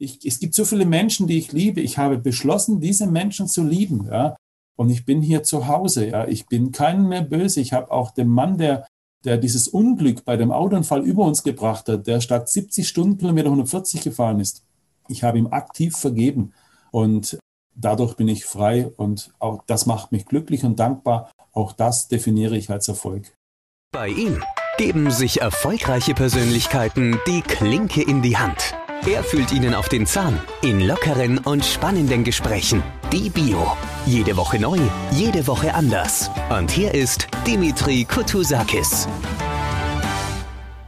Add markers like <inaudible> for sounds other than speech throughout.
Ich, es gibt so viele Menschen, die ich liebe. Ich habe beschlossen, diese Menschen zu lieben. Ja? Und ich bin hier zu Hause. Ja? Ich bin keinen mehr böse. Ich habe auch dem Mann, der, der dieses Unglück bei dem Autounfall über uns gebracht hat, der statt 70 Stundenkilometer 140 gefahren ist, ich habe ihm aktiv vergeben. Und dadurch bin ich frei und auch das macht mich glücklich und dankbar. Auch das definiere ich als Erfolg. Bei ihm geben sich erfolgreiche Persönlichkeiten die Klinke in die Hand. Er fühlt Ihnen auf den Zahn in lockeren und spannenden Gesprächen. Die Bio. Jede Woche neu, jede Woche anders. Und hier ist Dimitri Kutusakis.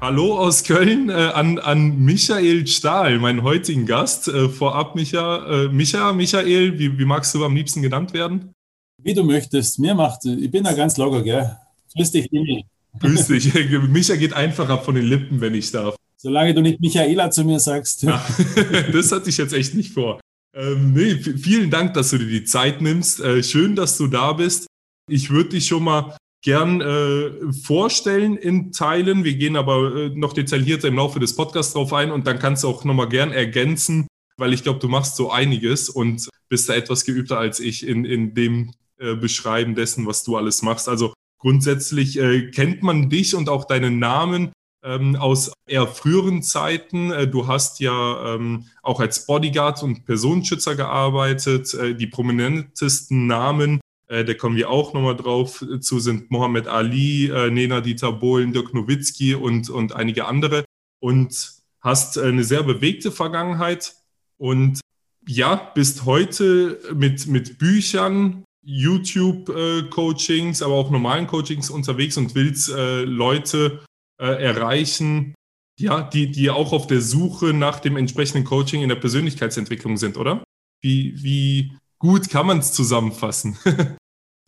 Hallo aus Köln äh, an, an Michael Stahl, meinen heutigen Gast. Äh, vorab, Micha, äh, Micha, Michael, wie, wie magst du am liebsten genannt werden? Wie du möchtest. Mir macht, ich bin da ganz locker, gell? Grüß dich, Dimi. Grüß dich. <laughs> Micha geht einfacher von den Lippen, wenn ich darf. Solange du nicht Michaela zu mir sagst. Ja, <laughs> das hatte ich jetzt echt nicht vor. Ähm, nee, vielen Dank, dass du dir die Zeit nimmst. Äh, schön, dass du da bist. Ich würde dich schon mal gern äh, vorstellen in Teilen. Wir gehen aber äh, noch detaillierter im Laufe des Podcasts drauf ein und dann kannst du auch nochmal gern ergänzen, weil ich glaube, du machst so einiges und bist da etwas geübter als ich in, in dem äh, Beschreiben dessen, was du alles machst. Also grundsätzlich äh, kennt man dich und auch deinen Namen ähm, aus eher früheren Zeiten. Äh, du hast ja ähm, auch als Bodyguard und Personenschützer gearbeitet. Äh, die prominentesten Namen, äh, da kommen wir auch nochmal drauf zu, sind Mohammed Ali, äh, Nena Dieter Bohlen, Dirk Nowitzki und, und einige andere. Und hast äh, eine sehr bewegte Vergangenheit und ja, bist heute mit, mit Büchern, YouTube-Coachings, aber auch normalen Coachings unterwegs und willst äh, Leute äh, erreichen, ja, die, die auch auf der Suche nach dem entsprechenden Coaching in der Persönlichkeitsentwicklung sind, oder? Wie, wie gut kann man es zusammenfassen? <laughs>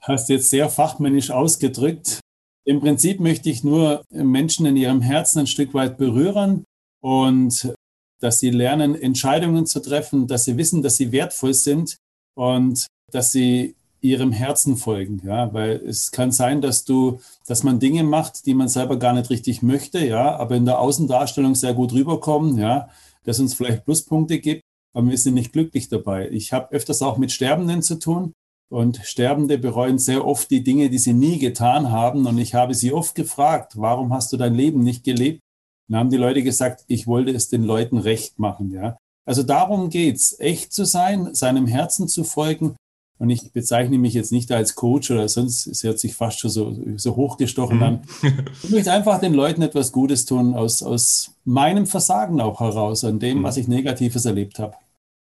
Hast jetzt sehr fachmännisch ausgedrückt. Im Prinzip möchte ich nur Menschen in ihrem Herzen ein Stück weit berühren und dass sie lernen, Entscheidungen zu treffen, dass sie wissen, dass sie wertvoll sind und dass sie ihrem Herzen folgen, ja, weil es kann sein, dass du, dass man Dinge macht, die man selber gar nicht richtig möchte, ja, aber in der Außendarstellung sehr gut rüberkommen, ja, dass uns vielleicht Pluspunkte gibt, aber wir sind nicht glücklich dabei. Ich habe öfters auch mit Sterbenden zu tun und Sterbende bereuen sehr oft die Dinge, die sie nie getan haben und ich habe sie oft gefragt, warum hast du dein Leben nicht gelebt? Dann haben die Leute gesagt, ich wollte es den Leuten recht machen, ja. Also darum geht's, echt zu sein, seinem Herzen zu folgen und ich bezeichne mich jetzt nicht als Coach oder sonst, es hört sich fast schon so, so hochgestochen an. Mhm. Ich möchte einfach den Leuten etwas Gutes tun, aus, aus meinem Versagen auch heraus, an dem, mhm. was ich Negatives erlebt habe.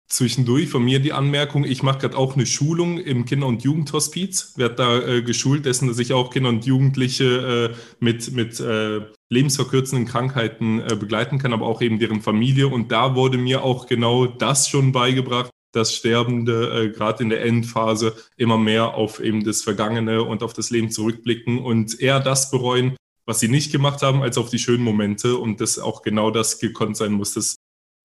Zwischendurch von mir die Anmerkung, ich mache gerade auch eine Schulung im Kinder- und Jugendhospiz, werde da äh, geschult dessen, dass ich auch Kinder und Jugendliche äh, mit, mit äh, lebensverkürzenden Krankheiten äh, begleiten kann, aber auch eben deren Familie. Und da wurde mir auch genau das schon beigebracht, dass Sterbende äh, gerade in der Endphase immer mehr auf eben das Vergangene und auf das Leben zurückblicken und eher das bereuen, was sie nicht gemacht haben, als auf die schönen Momente und dass auch genau das gekonnt sein muss. Das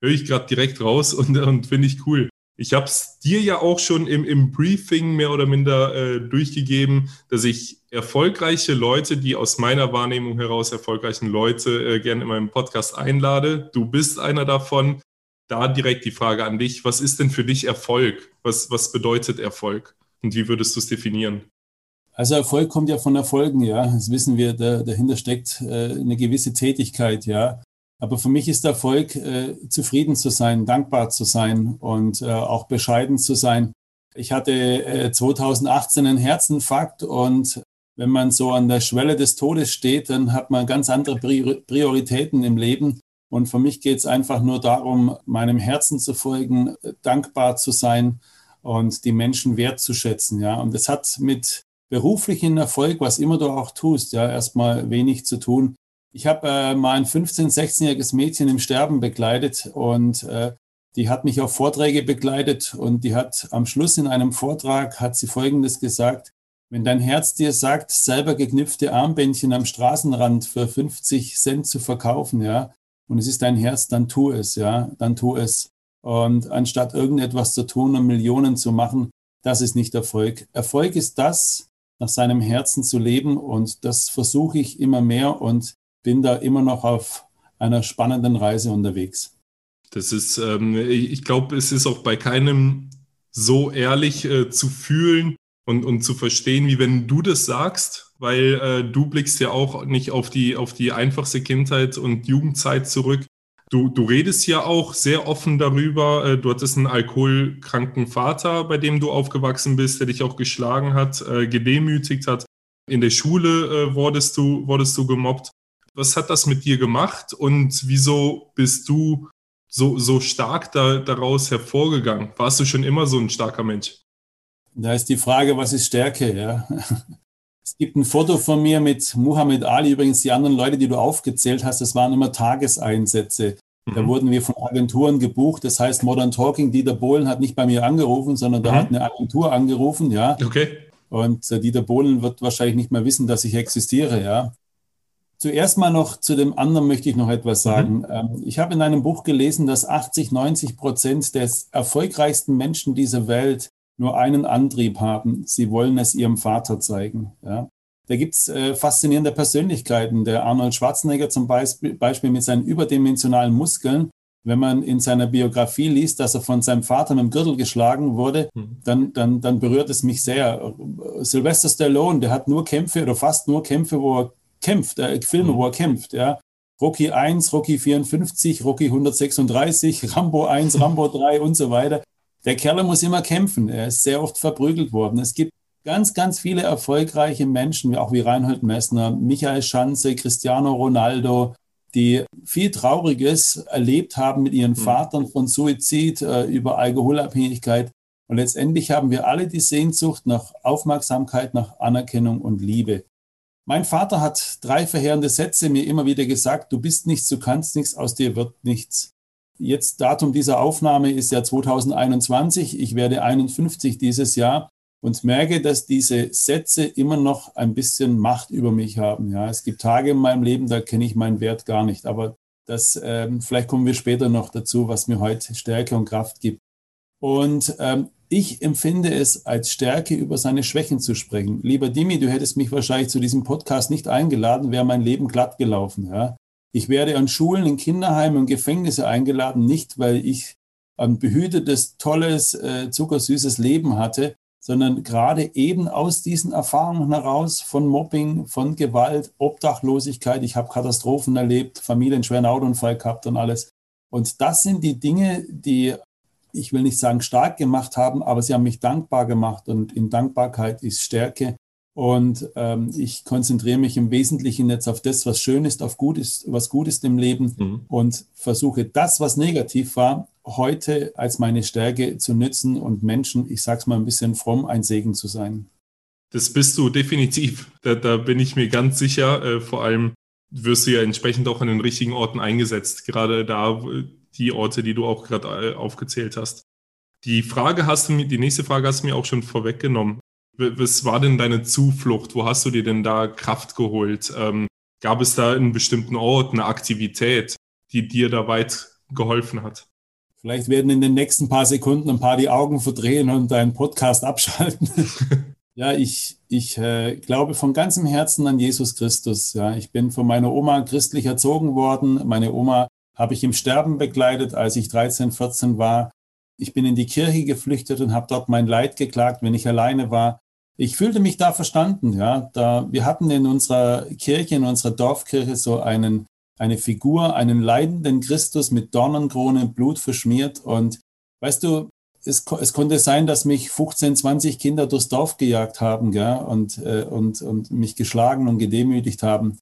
höre ich gerade direkt raus <laughs> und, und finde ich cool. Ich habe es dir ja auch schon im, im Briefing mehr oder minder äh, durchgegeben, dass ich erfolgreiche Leute, die aus meiner Wahrnehmung heraus erfolgreichen Leute äh, gerne in meinem Podcast einlade. Du bist einer davon da direkt die Frage an dich, was ist denn für dich Erfolg? Was, was bedeutet Erfolg? Und wie würdest du es definieren? Also Erfolg kommt ja von Erfolgen, ja. Das wissen wir, da, dahinter steckt äh, eine gewisse Tätigkeit, ja. Aber für mich ist Erfolg, äh, zufrieden zu sein, dankbar zu sein und äh, auch bescheiden zu sein. Ich hatte 2018 äh, einen Herzinfarkt und wenn man so an der Schwelle des Todes steht, dann hat man ganz andere Prioritäten im Leben. Und für mich geht es einfach nur darum, meinem Herzen zu folgen, dankbar zu sein und die Menschen wertzuschätzen. Ja, und das hat mit beruflichen Erfolg, was immer du auch tust, ja, erstmal wenig zu tun. Ich habe äh, mal ein 15-, 16-jähriges Mädchen im Sterben begleitet und äh, die hat mich auf Vorträge begleitet und die hat am Schluss in einem Vortrag hat sie Folgendes gesagt. Wenn dein Herz dir sagt, selber geknüpfte Armbändchen am Straßenrand für 50 Cent zu verkaufen, ja, und es ist dein Herz, dann tu es, ja, dann tu es. Und anstatt irgendetwas zu tun und Millionen zu machen, das ist nicht Erfolg. Erfolg ist das, nach seinem Herzen zu leben und das versuche ich immer mehr und bin da immer noch auf einer spannenden Reise unterwegs. Das ist, ähm, ich glaube, es ist auch bei keinem so ehrlich äh, zu fühlen und, und zu verstehen, wie wenn du das sagst, weil äh, du blickst ja auch nicht auf die, auf die einfachste Kindheit und Jugendzeit zurück. Du, du redest ja auch sehr offen darüber. Äh, du hattest einen alkoholkranken Vater, bei dem du aufgewachsen bist, der dich auch geschlagen hat, äh, gedemütigt hat. In der Schule äh, wurdest, du, wurdest du gemobbt. Was hat das mit dir gemacht und wieso bist du so, so stark da, daraus hervorgegangen? Warst du schon immer so ein starker Mensch? Da ist die Frage, was ist Stärke? Ja? <laughs> Es gibt ein Foto von mir mit Muhammad Ali. Übrigens, die anderen Leute, die du aufgezählt hast, das waren immer Tageseinsätze. Mhm. Da wurden wir von Agenturen gebucht. Das heißt, Modern Talking, Dieter Bohlen hat nicht bei mir angerufen, sondern da mhm. hat eine Agentur angerufen, ja. Okay. Und äh, Dieter Bohlen wird wahrscheinlich nicht mehr wissen, dass ich existiere, ja. Zuerst mal noch zu dem anderen möchte ich noch etwas mhm. sagen. Mhm. Ich habe in einem Buch gelesen, dass 80, 90 Prozent des erfolgreichsten Menschen dieser Welt nur einen Antrieb haben. Sie wollen es ihrem Vater zeigen. Ja. Da gibt es äh, faszinierende Persönlichkeiten. Der Arnold Schwarzenegger zum Beispiel, Beispiel mit seinen überdimensionalen Muskeln. Wenn man in seiner Biografie liest, dass er von seinem Vater mit dem Gürtel geschlagen wurde, mhm. dann, dann, dann berührt es mich sehr. Sylvester Stallone, der hat nur Kämpfe oder fast nur Kämpfe, wo er kämpft, äh, Filme, mhm. wo er kämpft, ja. Rocky 1, Rocky 54, Rocky 136, Rambo 1, Rambo 3 und so weiter. Der Kerl muss immer kämpfen. Er ist sehr oft verprügelt worden. Es gibt ganz, ganz viele erfolgreiche Menschen, auch wie Reinhold Messner, Michael Schanze, Cristiano Ronaldo, die viel Trauriges erlebt haben mit ihren mhm. Vatern von Suizid äh, über Alkoholabhängigkeit. Und letztendlich haben wir alle die Sehnsucht nach Aufmerksamkeit, nach Anerkennung und Liebe. Mein Vater hat drei verheerende Sätze mir immer wieder gesagt, du bist nichts, du kannst nichts, aus dir wird nichts. Jetzt Datum dieser Aufnahme ist ja 2021. Ich werde 51 dieses Jahr und merke, dass diese Sätze immer noch ein bisschen Macht über mich haben. Ja, es gibt Tage in meinem Leben, da kenne ich meinen Wert gar nicht. Aber das, ähm, vielleicht kommen wir später noch dazu, was mir heute Stärke und Kraft gibt. Und ähm, ich empfinde es als Stärke, über seine Schwächen zu sprechen. Lieber Dimi, du hättest mich wahrscheinlich zu diesem Podcast nicht eingeladen, wäre mein Leben glatt gelaufen. Ja? Ich werde an Schulen, in Kinderheimen und Gefängnisse eingeladen, nicht weil ich ein behütetes, tolles, äh, zuckersüßes Leben hatte, sondern gerade eben aus diesen Erfahrungen heraus von Mobbing, von Gewalt, Obdachlosigkeit. Ich habe Katastrophen erlebt, Familienschweren Autounfall gehabt und alles. Und das sind die Dinge, die ich will nicht sagen stark gemacht haben, aber sie haben mich dankbar gemacht und in Dankbarkeit ist Stärke. Und ähm, ich konzentriere mich im Wesentlichen jetzt auf das, was schön ist, auf gut ist, was gut ist im Leben mhm. und versuche das, was negativ war, heute als meine Stärke zu nützen und Menschen, ich sage es mal ein bisschen fromm, ein Segen zu sein. Das bist du definitiv. Da, da bin ich mir ganz sicher. Äh, vor allem wirst du ja entsprechend auch an den richtigen Orten eingesetzt. Gerade da, die Orte, die du auch gerade äh, aufgezählt hast. Die Frage hast du mir, die nächste Frage hast du mir auch schon vorweggenommen. Was war denn deine Zuflucht? Wo hast du dir denn da Kraft geholt? Ähm, gab es da einen bestimmten Ort, eine Aktivität, die dir da weit geholfen hat? Vielleicht werden in den nächsten paar Sekunden ein paar die Augen verdrehen und deinen Podcast abschalten. <laughs> ja, ich, ich äh, glaube von ganzem Herzen an Jesus Christus. Ja, ich bin von meiner Oma christlich erzogen worden. Meine Oma habe ich im Sterben begleitet, als ich 13, 14 war. Ich bin in die Kirche geflüchtet und habe dort mein Leid geklagt, wenn ich alleine war. Ich fühlte mich da verstanden, ja. Da, wir hatten in unserer Kirche, in unserer Dorfkirche so einen, eine Figur, einen leidenden Christus mit Dornenkrone, Blut verschmiert. Und weißt du, es, es konnte sein, dass mich 15, 20 Kinder durchs Dorf gejagt haben, gell, und, äh, und, und mich geschlagen und gedemütigt haben.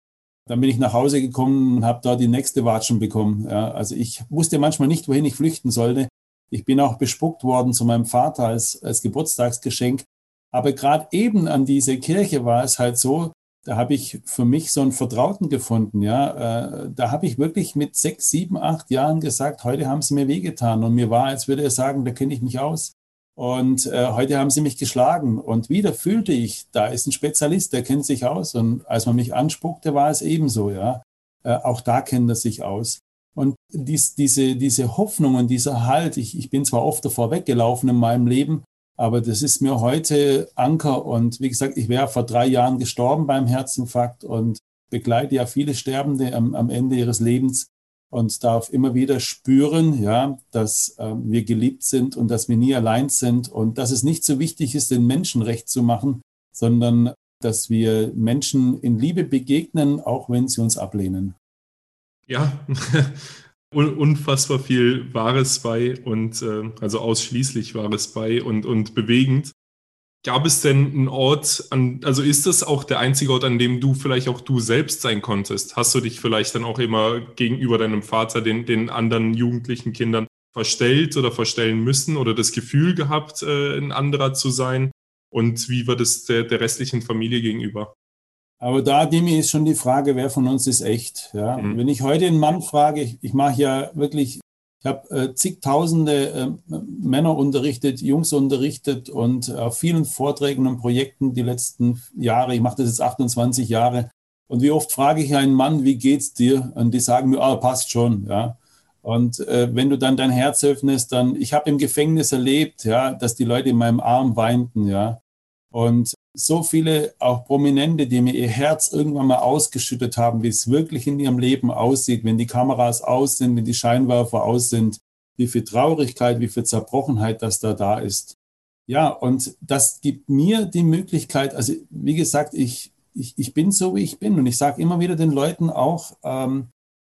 Dann bin ich nach Hause gekommen und habe da die nächste Watschen bekommen. Ja, also ich wusste manchmal nicht, wohin ich flüchten sollte. Ich bin auch bespuckt worden zu meinem Vater als, als Geburtstagsgeschenk. Aber gerade eben an diese Kirche war es halt so, da habe ich für mich so einen Vertrauten gefunden. Ja, äh, da habe ich wirklich mit sechs, sieben, acht Jahren gesagt, heute haben sie mir wehgetan. Und mir war, als würde er sagen, da kenne ich mich aus. Und äh, heute haben sie mich geschlagen. Und wieder fühlte ich, da ist ein Spezialist, der kennt sich aus. Und als man mich anspuckte, war es ebenso, ja. Äh, auch da kennt er sich aus. Und dies, diese, diese Hoffnung und dieser Halt, ich, ich bin zwar oft davor weggelaufen in meinem Leben, aber das ist mir heute Anker. Und wie gesagt, ich wäre vor drei Jahren gestorben beim Herzinfarkt und begleite ja viele Sterbende am, am Ende ihres Lebens. und darf immer wieder spüren, ja, dass äh, wir geliebt sind und dass wir nie allein sind und dass es nicht so wichtig ist, den Menschen recht zu machen, sondern dass wir Menschen in Liebe begegnen, auch wenn sie uns ablehnen. Ja, <laughs> unfassbar viel Wahres bei und äh, also ausschließlich Wahres bei und, und bewegend. Gab es denn einen Ort, an, also ist das auch der einzige Ort, an dem du vielleicht auch du selbst sein konntest? Hast du dich vielleicht dann auch immer gegenüber deinem Vater, den, den anderen jugendlichen Kindern verstellt oder verstellen müssen oder das Gefühl gehabt, äh, ein anderer zu sein? Und wie war das der, der restlichen Familie gegenüber? Aber da, Dimi, ist schon die Frage, wer von uns ist echt. Ja? Mhm. Wenn ich heute einen Mann frage, ich, ich mache ja wirklich ich habe äh, zigtausende äh, Männer unterrichtet, Jungs unterrichtet und auf vielen Vorträgen und Projekten die letzten Jahre. Ich mache das jetzt 28 Jahre. Und wie oft frage ich einen Mann, wie geht's dir? Und die sagen mir, ah, passt schon, ja. Und äh, wenn du dann dein Herz öffnest, dann, ich habe im Gefängnis erlebt, ja, dass die Leute in meinem Arm weinten, ja. Und so viele auch Prominente, die mir ihr Herz irgendwann mal ausgeschüttet haben, wie es wirklich in ihrem Leben aussieht, wenn die Kameras aus sind, wenn die Scheinwerfer aus sind, wie viel Traurigkeit, wie viel Zerbrochenheit das da da ist. Ja, und das gibt mir die Möglichkeit, also wie gesagt, ich, ich, ich bin so, wie ich bin. Und ich sage immer wieder den Leuten auch, ähm,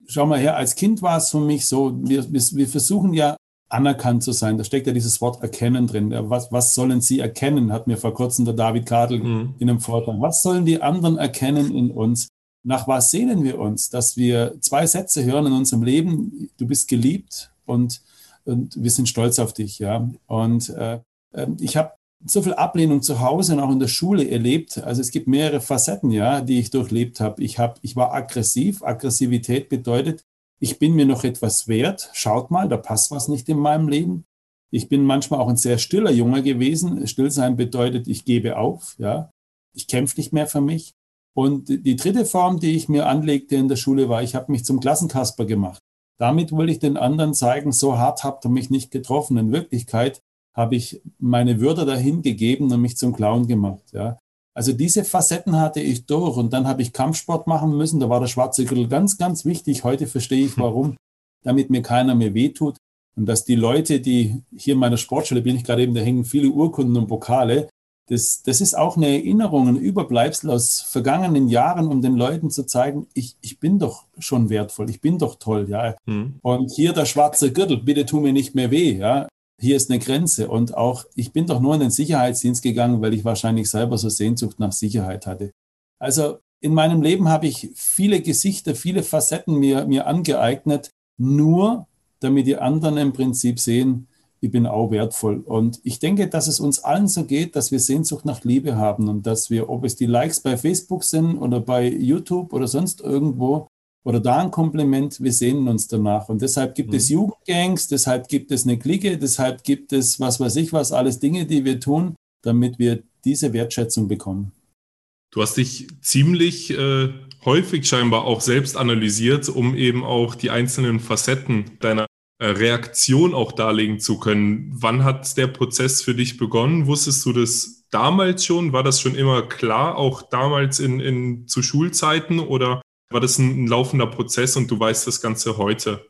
schau mal her, als Kind war es für mich so, wir, wir, wir versuchen ja anerkannt zu sein. Da steckt ja dieses Wort erkennen drin. Was, was sollen sie erkennen, hat mir vor kurzem der David Kadel mhm. in einem Vortrag. Was sollen die anderen erkennen in uns? Nach was sehnen wir uns? Dass wir zwei Sätze hören in unserem Leben. Du bist geliebt und, und wir sind stolz auf dich. Ja. Und äh, ähm, ich habe so viel Ablehnung zu Hause und auch in der Schule erlebt. Also es gibt mehrere Facetten, ja, die ich durchlebt habe. Ich, hab, ich war aggressiv. Aggressivität bedeutet, ich bin mir noch etwas wert. Schaut mal, da passt was nicht in meinem Leben. Ich bin manchmal auch ein sehr stiller Junge gewesen. Stillsein bedeutet, ich gebe auf, ja. Ich kämpfe nicht mehr für mich. Und die dritte Form, die ich mir anlegte in der Schule, war, ich habe mich zum Klassenkasper gemacht. Damit wollte ich den anderen zeigen, so hart habt ihr mich nicht getroffen. In Wirklichkeit habe ich meine Würde dahin gegeben und mich zum Clown gemacht. Ja. Also diese Facetten hatte ich durch und dann habe ich Kampfsport machen müssen. Da war der schwarze Gürtel ganz, ganz wichtig. Heute verstehe ich warum, <laughs> damit mir keiner mehr wehtut und dass die Leute, die hier in meiner Sportschule bin ich gerade eben, da hängen viele Urkunden und Pokale. Das, das ist auch eine Erinnerung, ein Überbleibsel aus vergangenen Jahren, um den Leuten zu zeigen, ich, ich bin doch schon wertvoll, ich bin doch toll, ja. Mhm. Und hier der schwarze Gürtel, bitte tu mir nicht mehr weh, ja hier ist eine Grenze. Und auch, ich bin doch nur in den Sicherheitsdienst gegangen, weil ich wahrscheinlich selber so Sehnsucht nach Sicherheit hatte. Also in meinem Leben habe ich viele Gesichter, viele Facetten mir, mir angeeignet, nur damit die anderen im Prinzip sehen, ich bin auch wertvoll. Und ich denke, dass es uns allen so geht, dass wir Sehnsucht nach Liebe haben und dass wir, ob es die Likes bei Facebook sind oder bei YouTube oder sonst irgendwo, oder da ein Kompliment, wir sehnen uns danach. Und deshalb gibt mhm. es Jugendgangs, deshalb gibt es eine Clique, deshalb gibt es was weiß ich was, alles Dinge, die wir tun, damit wir diese Wertschätzung bekommen. Du hast dich ziemlich äh, häufig scheinbar auch selbst analysiert, um eben auch die einzelnen Facetten deiner äh, Reaktion auch darlegen zu können. Wann hat der Prozess für dich begonnen? Wusstest du das damals schon? War das schon immer klar, auch damals in, in zu Schulzeiten oder war das ein, ein laufender Prozess und du weißt das Ganze heute?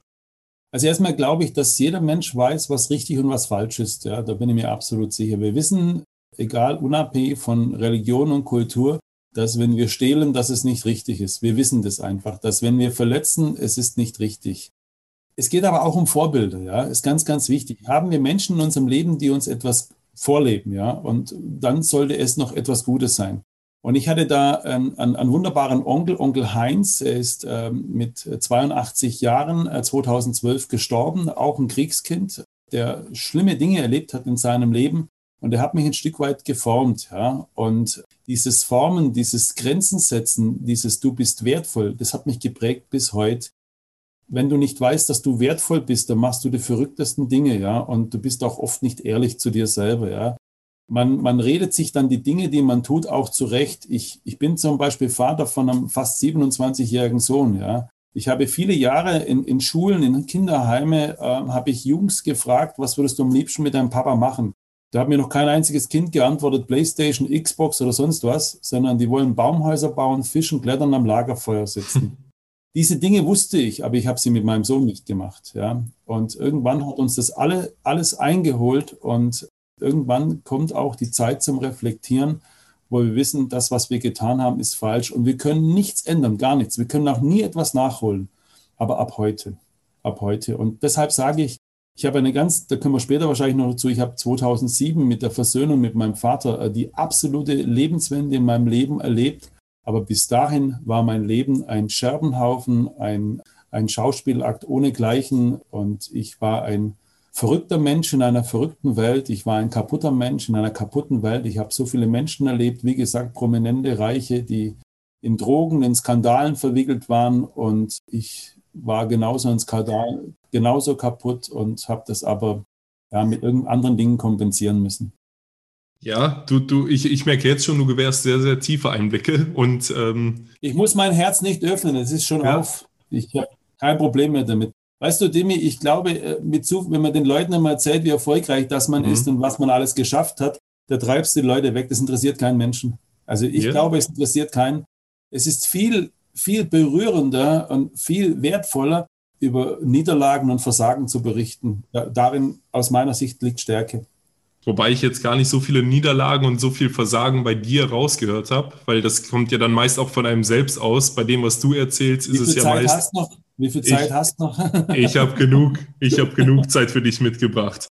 Also erstmal glaube ich, dass jeder Mensch weiß, was richtig und was falsch ist. Ja, da bin ich mir absolut sicher. Wir wissen, egal unabhängig von Religion und Kultur, dass wenn wir stehlen, dass es nicht richtig ist. Wir wissen das einfach, dass wenn wir verletzen, es ist nicht richtig. Es geht aber auch um Vorbilder, ja, ist ganz, ganz wichtig. Haben wir Menschen in unserem Leben, die uns etwas vorleben, ja, und dann sollte es noch etwas Gutes sein. Und ich hatte da ähm, einen, einen, wunderbaren Onkel, Onkel Heinz. Er ist ähm, mit 82 Jahren äh, 2012 gestorben, auch ein Kriegskind, der schlimme Dinge erlebt hat in seinem Leben. Und er hat mich ein Stück weit geformt. Ja? Und dieses Formen, dieses Grenzen setzen, dieses Du bist wertvoll, das hat mich geprägt bis heute. Wenn du nicht weißt, dass du wertvoll bist, dann machst du die verrücktesten Dinge, ja. Und du bist auch oft nicht ehrlich zu dir selber, ja. Man, man redet sich dann die Dinge, die man tut, auch zurecht. Ich, ich bin zum Beispiel Vater von einem fast 27-jährigen Sohn. Ja. Ich habe viele Jahre in, in Schulen, in Kinderheime, äh, habe ich Jungs gefragt, was würdest du am liebsten mit deinem Papa machen? Da hat mir noch kein einziges Kind geantwortet, Playstation, Xbox oder sonst was, sondern die wollen Baumhäuser bauen, fischen, klettern, am Lagerfeuer sitzen. <laughs> diese Dinge wusste ich, aber ich habe sie mit meinem Sohn nicht gemacht. Ja? Und irgendwann hat uns das alle, alles eingeholt und irgendwann kommt auch die Zeit zum Reflektieren, wo wir wissen, das, was wir getan haben, ist falsch und wir können nichts ändern, gar nichts. Wir können auch nie etwas nachholen, aber ab heute, ab heute. Und deshalb sage ich, ich habe eine ganz, da können wir später wahrscheinlich noch dazu, ich habe 2007 mit der Versöhnung mit meinem Vater äh, die absolute Lebenswende in meinem Leben erlebt. Aber bis dahin war mein Leben ein Scherbenhaufen, ein, ein Schauspielakt ohnegleichen und ich war ein verrückter Mensch in einer verrückten Welt. Ich war ein kaputter Mensch in einer kaputten Welt. Ich habe so viele Menschen erlebt, wie gesagt, prominente Reiche, die in Drogen, in Skandalen verwickelt waren und ich war genauso ein Skandal, genauso kaputt und habe das aber ja, mit irgendeinen anderen Dingen kompensieren müssen. Ja, du, du, ich, ich merke jetzt schon, du gewährst sehr, sehr tiefe Einblicke und ähm ich muss mein Herz nicht öffnen, es ist schon ja. auf. Ich habe kein Problem mehr damit. Weißt du, Demi, ich glaube, äh, mit zu, wenn man den Leuten immer erzählt, wie erfolgreich das man mhm. ist und was man alles geschafft hat, da treibst du die Leute weg. Das interessiert keinen Menschen. Also ich ja. glaube, es interessiert keinen. Es ist viel, viel berührender und viel wertvoller, über Niederlagen und Versagen zu berichten. Darin aus meiner Sicht liegt Stärke. Wobei ich jetzt gar nicht so viele Niederlagen und so viel Versagen bei dir rausgehört habe, weil das kommt ja dann meist auch von einem selbst aus. Bei dem, was du erzählst, ist es ja Zeit meist. Hast noch? Wie viel Zeit ich, hast du noch? <laughs> ich habe genug, ich habe genug Zeit für dich mitgebracht.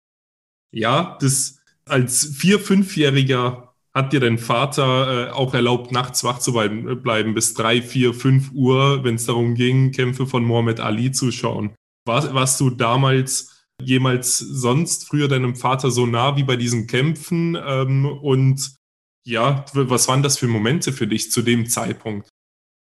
Ja, das als vier, fünfjähriger hat dir dein Vater äh, auch erlaubt, nachts wach zu bleiben, bleiben bis drei, vier, fünf Uhr, wenn es darum ging, Kämpfe von Mohammed Ali zu schauen. War, warst du damals jemals sonst früher deinem Vater so nah wie bei diesen Kämpfen? Ähm, und ja, was waren das für Momente für dich zu dem Zeitpunkt?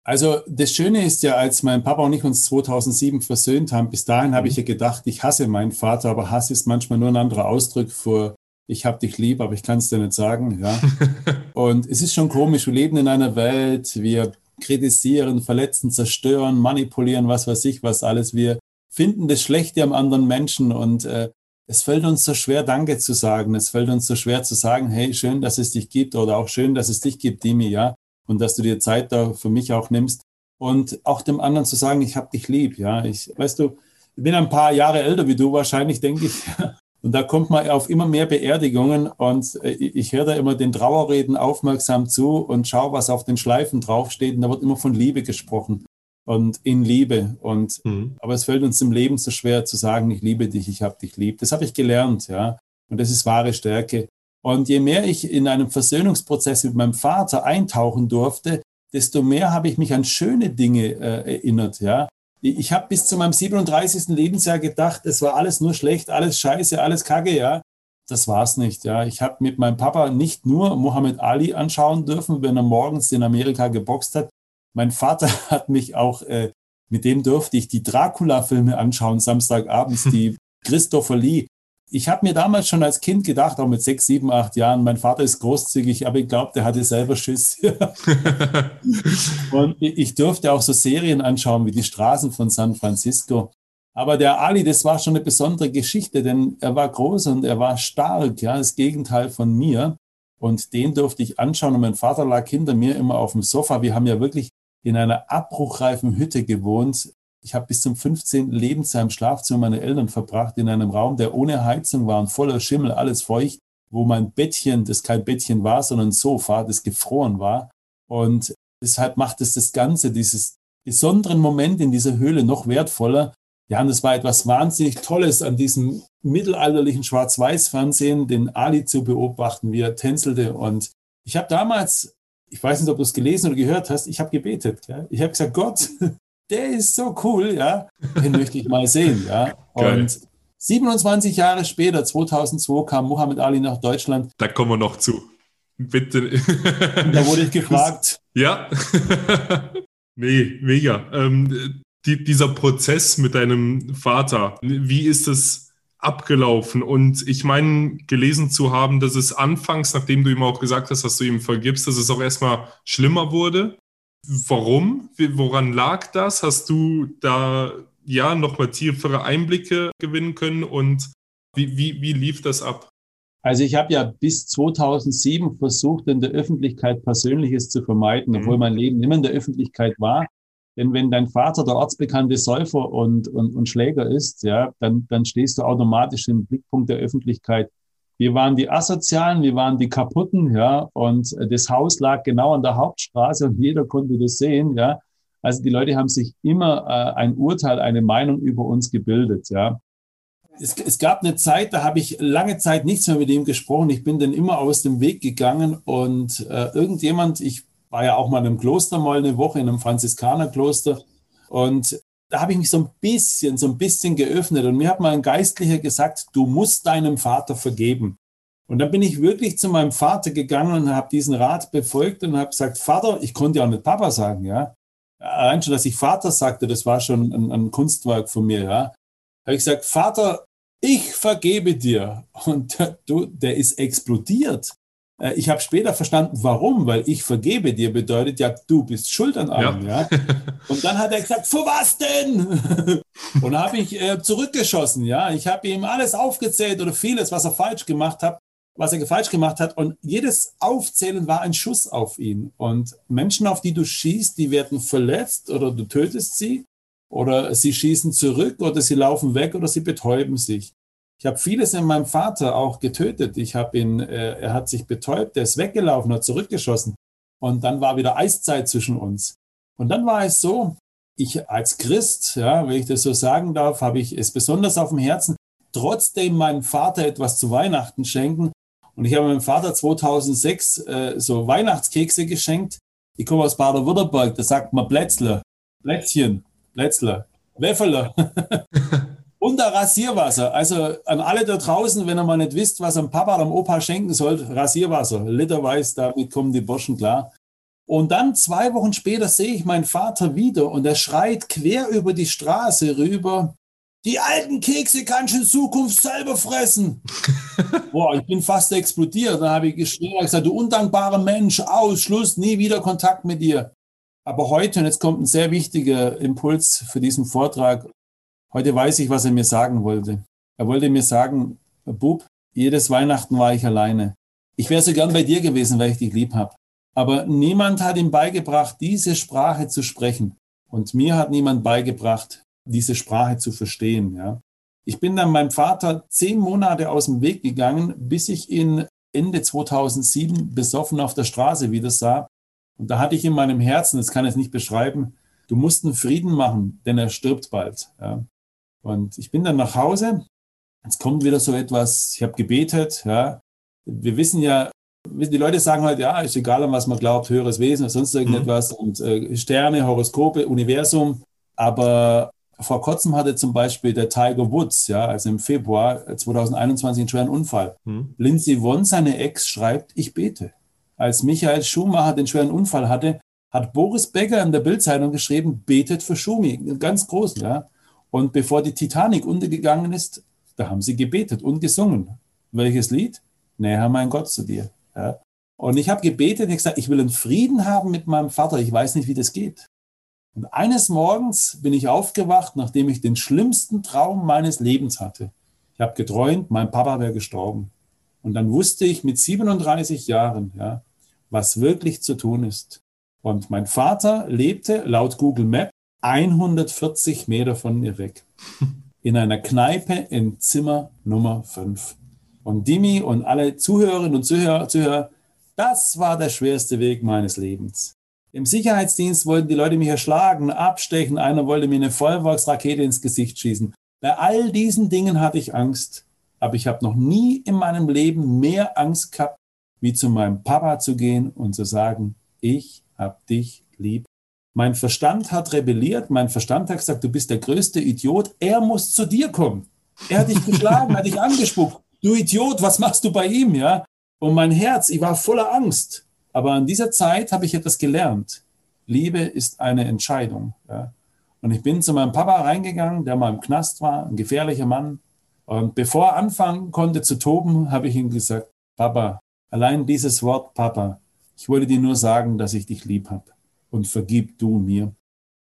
Also das Schöne ist ja, als mein Papa und ich uns 2007 versöhnt haben, bis dahin habe ich ja gedacht, ich hasse meinen Vater, aber Hass ist manchmal nur ein anderer Ausdruck für ich habe dich lieb, aber ich kann es dir nicht sagen. Ja? <laughs> und es ist schon komisch, wir leben in einer Welt, wir kritisieren, verletzen, zerstören, manipulieren, was weiß ich, was alles. Wir finden das Schlechte am anderen Menschen und äh, es fällt uns so schwer, Danke zu sagen. Es fällt uns so schwer zu sagen, hey, schön, dass es dich gibt oder auch schön, dass es dich gibt, Dimi, ja, und dass du dir Zeit da für mich auch nimmst und auch dem anderen zu sagen, ich habe dich lieb, ja. Ich, weißt du, ich bin ein paar Jahre älter wie du wahrscheinlich, denke ich. <laughs> Und da kommt man auf immer mehr Beerdigungen und äh, ich höre da immer den Trauerreden aufmerksam zu und schaue, was auf den Schleifen draufsteht. Und da wird immer von Liebe gesprochen und in Liebe. Und mhm. aber es fällt uns im Leben so schwer zu sagen, ich liebe dich, ich habe dich lieb. Das habe ich gelernt, ja. Und das ist wahre Stärke. Und je mehr ich in einem Versöhnungsprozess mit meinem Vater eintauchen durfte, desto mehr habe ich mich an schöne Dinge äh, erinnert, ja. Ich habe bis zu meinem 37. Lebensjahr gedacht, es war alles nur schlecht, alles scheiße, alles kacke, ja. Das war's nicht, ja. Ich habe mit meinem Papa nicht nur Muhammad Ali anschauen dürfen, wenn er morgens in Amerika geboxt hat, mein Vater <laughs> hat mich auch, äh, mit dem durfte ich die Dracula-Filme anschauen, Samstagabends, die <laughs> Christopher Lee. Ich habe mir damals schon als Kind gedacht, auch mit sechs, sieben, acht Jahren, mein Vater ist großzügig, aber ich glaube, der hatte selber Schiss. <laughs> und ich durfte auch so Serien anschauen wie die Straßen von San Francisco. Aber der Ali, das war schon eine besondere Geschichte, denn er war groß und er war stark, ja, das Gegenteil von mir. Und den durfte ich anschauen und mein Vater lag hinter mir immer auf dem Sofa. Wir haben ja wirklich in einer abbruchreifen Hütte gewohnt. Ich habe bis zum 15. Lebensjahr im Schlafzimmer meiner Eltern verbracht, in einem Raum, der ohne Heizung war und voller Schimmel, alles feucht, wo mein Bettchen, das kein Bettchen war, sondern ein Sofa, das gefroren war. Und deshalb macht es das Ganze, dieses besonderen Moment in dieser Höhle noch wertvoller. Ja, und es war etwas wahnsinnig Tolles an diesem mittelalterlichen Schwarz-Weiß-Fernsehen, den Ali zu beobachten, wie er tänzelte. Und ich habe damals ich weiß nicht, ob du es gelesen oder gehört hast, ich habe gebetet. Ja? Ich habe gesagt, Gott, der ist so cool, ja, den möchte ich mal sehen. Ja? <laughs> Und 27 Jahre später, 2002, kam Muhammad Ali nach Deutschland. Da kommen wir noch zu. Bitte. <laughs> Da wurde ich gefragt. Ja. <laughs> nee, mega. Ähm, die, dieser Prozess mit deinem Vater, wie ist es abgelaufen. Und ich meine, gelesen zu haben, dass es anfangs, nachdem du ihm auch gesagt hast, dass du ihm vergibst, dass es auch erstmal schlimmer wurde. Warum? Woran lag das? Hast du da ja nochmal tiefere Einblicke gewinnen können und wie, wie, wie lief das ab? Also ich habe ja bis 2007 versucht, in der Öffentlichkeit Persönliches zu vermeiden, obwohl mhm. mein Leben immer in der Öffentlichkeit war. Denn wenn dein Vater der ortsbekannte Säufer und, und, und Schläger ist, ja, dann, dann stehst du automatisch im Blickpunkt der Öffentlichkeit. Wir waren die Asozialen, wir waren die Kaputten, ja, und das Haus lag genau an der Hauptstraße und jeder konnte das sehen, ja. Also die Leute haben sich immer äh, ein Urteil, eine Meinung über uns gebildet, ja. Es, es gab eine Zeit, da habe ich lange Zeit nichts mehr mit ihm gesprochen. Ich bin dann immer aus dem Weg gegangen und äh, irgendjemand, ich war ja auch mal in einem Kloster mal eine Woche, in einem Franziskanerkloster. Und da habe ich mich so ein bisschen, so ein bisschen geöffnet. Und mir hat mal ein Geistlicher gesagt, du musst deinem Vater vergeben. Und dann bin ich wirklich zu meinem Vater gegangen und habe diesen Rat befolgt und habe gesagt, Vater, ich konnte ja auch nicht Papa sagen, ja. Allein schon, dass ich Vater sagte, das war schon ein, ein Kunstwerk von mir, ja. Da habe ich gesagt, Vater, ich vergebe dir. Und der, <laughs> du, der ist explodiert. Äh, ich habe später verstanden, warum, weil ich vergebe dir bedeutet ja, du bist schuld an allem. Ja. ja? <laughs> Und dann hat er gesagt, für was denn? <laughs> Und habe ich äh, zurückgeschossen. Ja, ich habe ihm alles aufgezählt oder vieles, was er falsch gemacht hat, was er falsch gemacht hat. Und jedes Aufzählen war ein Schuss auf ihn. Und Menschen, auf die du schießt, die werden verletzt oder du tötest sie oder sie schießen zurück oder sie laufen weg oder sie betäuben sich. Ich habe vieles in meinem Vater auch getötet. Ich habe ihn, äh, er hat sich betäubt, er ist weggelaufen, hat zurückgeschossen. Und dann war wieder Eiszeit zwischen uns. Und dann war es so, ich als Christ, ja, wenn ich das so sagen darf, habe ich es besonders auf dem Herzen, trotzdem meinem Vater etwas zu Weihnachten schenken. Und ich habe meinem Vater 2006 äh, so Weihnachtskekse geschenkt. Ich komme aus Baden-Württemberg, da sagt man Plätzle, Plätzchen, Plätzle, Wäffele. <laughs> <laughs> Und der Rasierwasser. Also an alle da draußen, wenn ihr mal nicht wisst, was am Papa oder am Opa schenken sollt, Rasierwasser. Literweise, damit kommen die Burschen klar. Und dann zwei Wochen später sehe ich meinen Vater wieder und er schreit quer über die Straße rüber. Die alten Kekse kannst du in Zukunft selber fressen. <laughs> Boah, ich bin fast explodiert. Dann habe ich geschrien, gesagt, du undankbarer Mensch, aus, Schluss, nie wieder Kontakt mit dir. Aber heute, und jetzt kommt ein sehr wichtiger Impuls für diesen Vortrag, Heute weiß ich, was er mir sagen wollte. Er wollte mir sagen, Bub, jedes Weihnachten war ich alleine. Ich wäre so gern bei dir gewesen, weil ich dich lieb habe. Aber niemand hat ihm beigebracht, diese Sprache zu sprechen. Und mir hat niemand beigebracht, diese Sprache zu verstehen. Ja. Ich bin dann meinem Vater zehn Monate aus dem Weg gegangen, bis ich ihn Ende 2007 besoffen auf der Straße wieder sah. Und da hatte ich in meinem Herzen, das kann ich nicht beschreiben, du musst einen Frieden machen, denn er stirbt bald. Ja. Und ich bin dann nach Hause. Jetzt kommt wieder so etwas, ich habe gebetet, ja. Wir wissen ja, die Leute sagen halt, ja, ist egal, an was man glaubt, höheres Wesen oder sonst irgendetwas mhm. und äh, Sterne, Horoskope, Universum. Aber vor kurzem hatte zum Beispiel der Tiger Woods, ja, also im Februar 2021 einen schweren Unfall. Mhm. Lindsay Vonn, seine Ex, schreibt, ich bete. Als Michael Schumacher den schweren Unfall hatte, hat Boris Becker in der Bildzeitung geschrieben, betet für Schumi, ganz groß, ja. Und bevor die Titanic untergegangen ist, da haben sie gebetet und gesungen. Welches Lied? Näher mein Gott zu dir. Ja. Und ich habe gebetet und gesagt, ich will einen Frieden haben mit meinem Vater. Ich weiß nicht, wie das geht. Und eines Morgens bin ich aufgewacht, nachdem ich den schlimmsten Traum meines Lebens hatte. Ich habe geträumt, mein Papa wäre gestorben. Und dann wusste ich mit 37 Jahren, ja, was wirklich zu tun ist. Und mein Vater lebte laut Google Maps 140 Meter von ihr weg. In einer Kneipe in Zimmer Nummer 5. Und Dimi und alle Zuhörerinnen und Zuhörer, Zuhörer, das war der schwerste Weg meines Lebens. Im Sicherheitsdienst wollten die Leute mich erschlagen, abstechen, einer wollte mir eine Vollwerksrakete ins Gesicht schießen. Bei all diesen Dingen hatte ich Angst, aber ich habe noch nie in meinem Leben mehr Angst gehabt, wie zu meinem Papa zu gehen und zu sagen, ich habe dich lieb mein Verstand hat rebelliert, mein Verstand hat gesagt, du bist der größte Idiot, er muss zu dir kommen. Er hat dich geschlagen, hat dich angespuckt. Du Idiot, was machst du bei ihm, ja? Und mein Herz, ich war voller Angst. Aber an dieser Zeit habe ich etwas gelernt. Liebe ist eine Entscheidung. Ja? Und ich bin zu meinem Papa reingegangen, der mal im Knast war, ein gefährlicher Mann. Und bevor er anfangen konnte zu toben, habe ich ihm gesagt, Papa, allein dieses Wort Papa, ich wollte dir nur sagen, dass ich dich lieb habe und vergib du mir.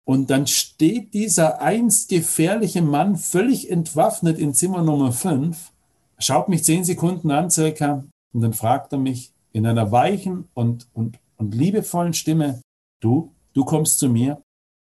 Und dann steht dieser einst gefährliche Mann völlig entwaffnet in Zimmer Nummer 5, schaut mich zehn Sekunden an circa und dann fragt er mich in einer weichen und, und, und liebevollen Stimme, du, du kommst zu mir?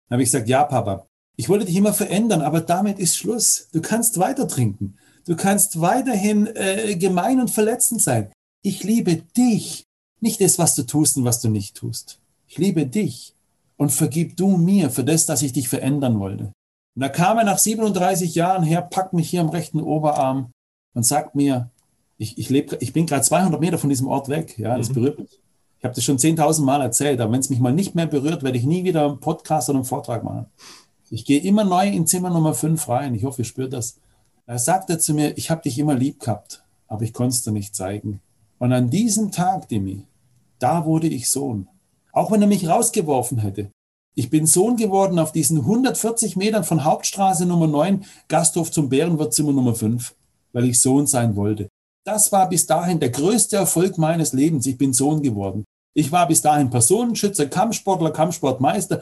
Dann habe ich gesagt, ja, Papa, ich wollte dich immer verändern, aber damit ist Schluss. Du kannst weiter trinken. Du kannst weiterhin äh, gemein und verletzend sein. Ich liebe dich, nicht das, was du tust und was du nicht tust. Ich liebe dich und vergib du mir für das, dass ich dich verändern wollte. Und da kam er nach 37 Jahren her, packt mich hier am rechten Oberarm und sagt mir, ich, ich, lebe, ich bin gerade 200 Meter von diesem Ort weg. Ja, das mhm. berührt mich. Ich habe das schon 10.000 Mal erzählt, aber wenn es mich mal nicht mehr berührt, werde ich nie wieder einen Podcast oder einen Vortrag machen. Ich gehe immer neu in Zimmer Nummer 5 rein. Ich hoffe, ihr spürt das. Er sagte zu mir, ich habe dich immer lieb gehabt, aber ich konnte es dir nicht zeigen. Und an diesem Tag, Demi, da wurde ich Sohn. Auch wenn er mich rausgeworfen hätte. Ich bin Sohn geworden auf diesen 140 Metern von Hauptstraße Nummer 9, Gasthof zum Bärenwirt Zimmer Nummer 5, weil ich Sohn sein wollte. Das war bis dahin der größte Erfolg meines Lebens. Ich bin Sohn geworden. Ich war bis dahin Personenschützer, Kampfsportler, Kampfsportmeister.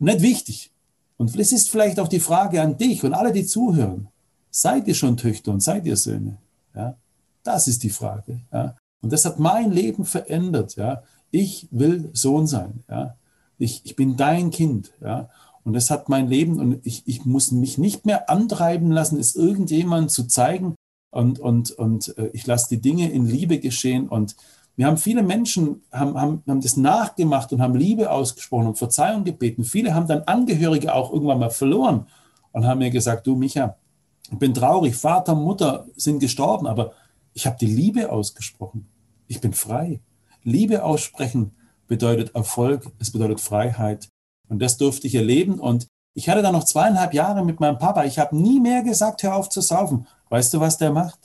Nicht wichtig. Und es ist vielleicht auch die Frage an dich und alle, die zuhören. Seid ihr schon Töchter und seid ihr Söhne? Ja? Das ist die Frage. Ja? Und das hat mein Leben verändert. Ja? Ich will Sohn sein. Ja? Ich, ich bin dein Kind. Ja? Und das hat mein Leben und ich, ich muss mich nicht mehr antreiben lassen, es irgendjemand zu zeigen. Und, und, und äh, ich lasse die Dinge in Liebe geschehen. Und wir haben viele Menschen, haben, haben, haben das nachgemacht und haben Liebe ausgesprochen und Verzeihung gebeten. Viele haben dann Angehörige auch irgendwann mal verloren und haben mir gesagt, du Micha, ich bin traurig, Vater, Mutter sind gestorben, aber ich habe die Liebe ausgesprochen. Ich bin frei. Liebe aussprechen bedeutet Erfolg, es bedeutet Freiheit. Und das durfte ich erleben. Und ich hatte dann noch zweieinhalb Jahre mit meinem Papa. Ich habe nie mehr gesagt, hör auf zu saufen. Weißt du, was der macht?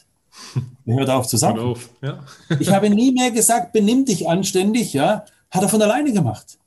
<laughs> Er hört auf zu saufen. Auf, ja. <laughs> ich habe nie mehr gesagt, benimm dich anständig. Ja, hat er von alleine gemacht.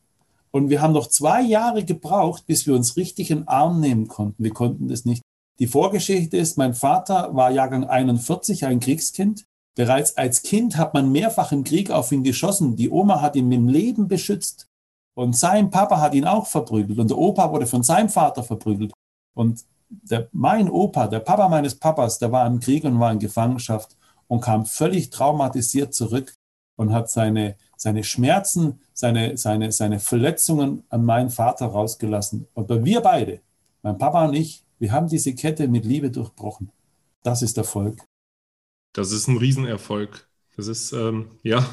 Und wir haben noch zwei Jahre gebraucht, bis wir uns richtig in den Arm nehmen konnten. Wir konnten das nicht. Die Vorgeschichte ist, mein Vater war Jahrgang 41, ein Kriegskind. Bereits als Kind hat man mehrfach im Krieg auf ihn geschossen. Die Oma hat ihn mit dem Leben beschützt. Und sein Papa hat ihn auch verprügelt. Und der Opa wurde von seinem Vater verprügelt. Und der, mein Opa, der Papa meines Papas, der war im Krieg und war in Gefangenschaft und kam völlig traumatisiert zurück und hat seine, seine Schmerzen, seine, seine, seine Verletzungen an meinen Vater rausgelassen. Und wir beide, mein Papa und ich, wir haben diese Kette mit Liebe durchbrochen. Das ist Erfolg. Das ist ein Riesenerfolg. Das ist, ähm, <laughs> ja.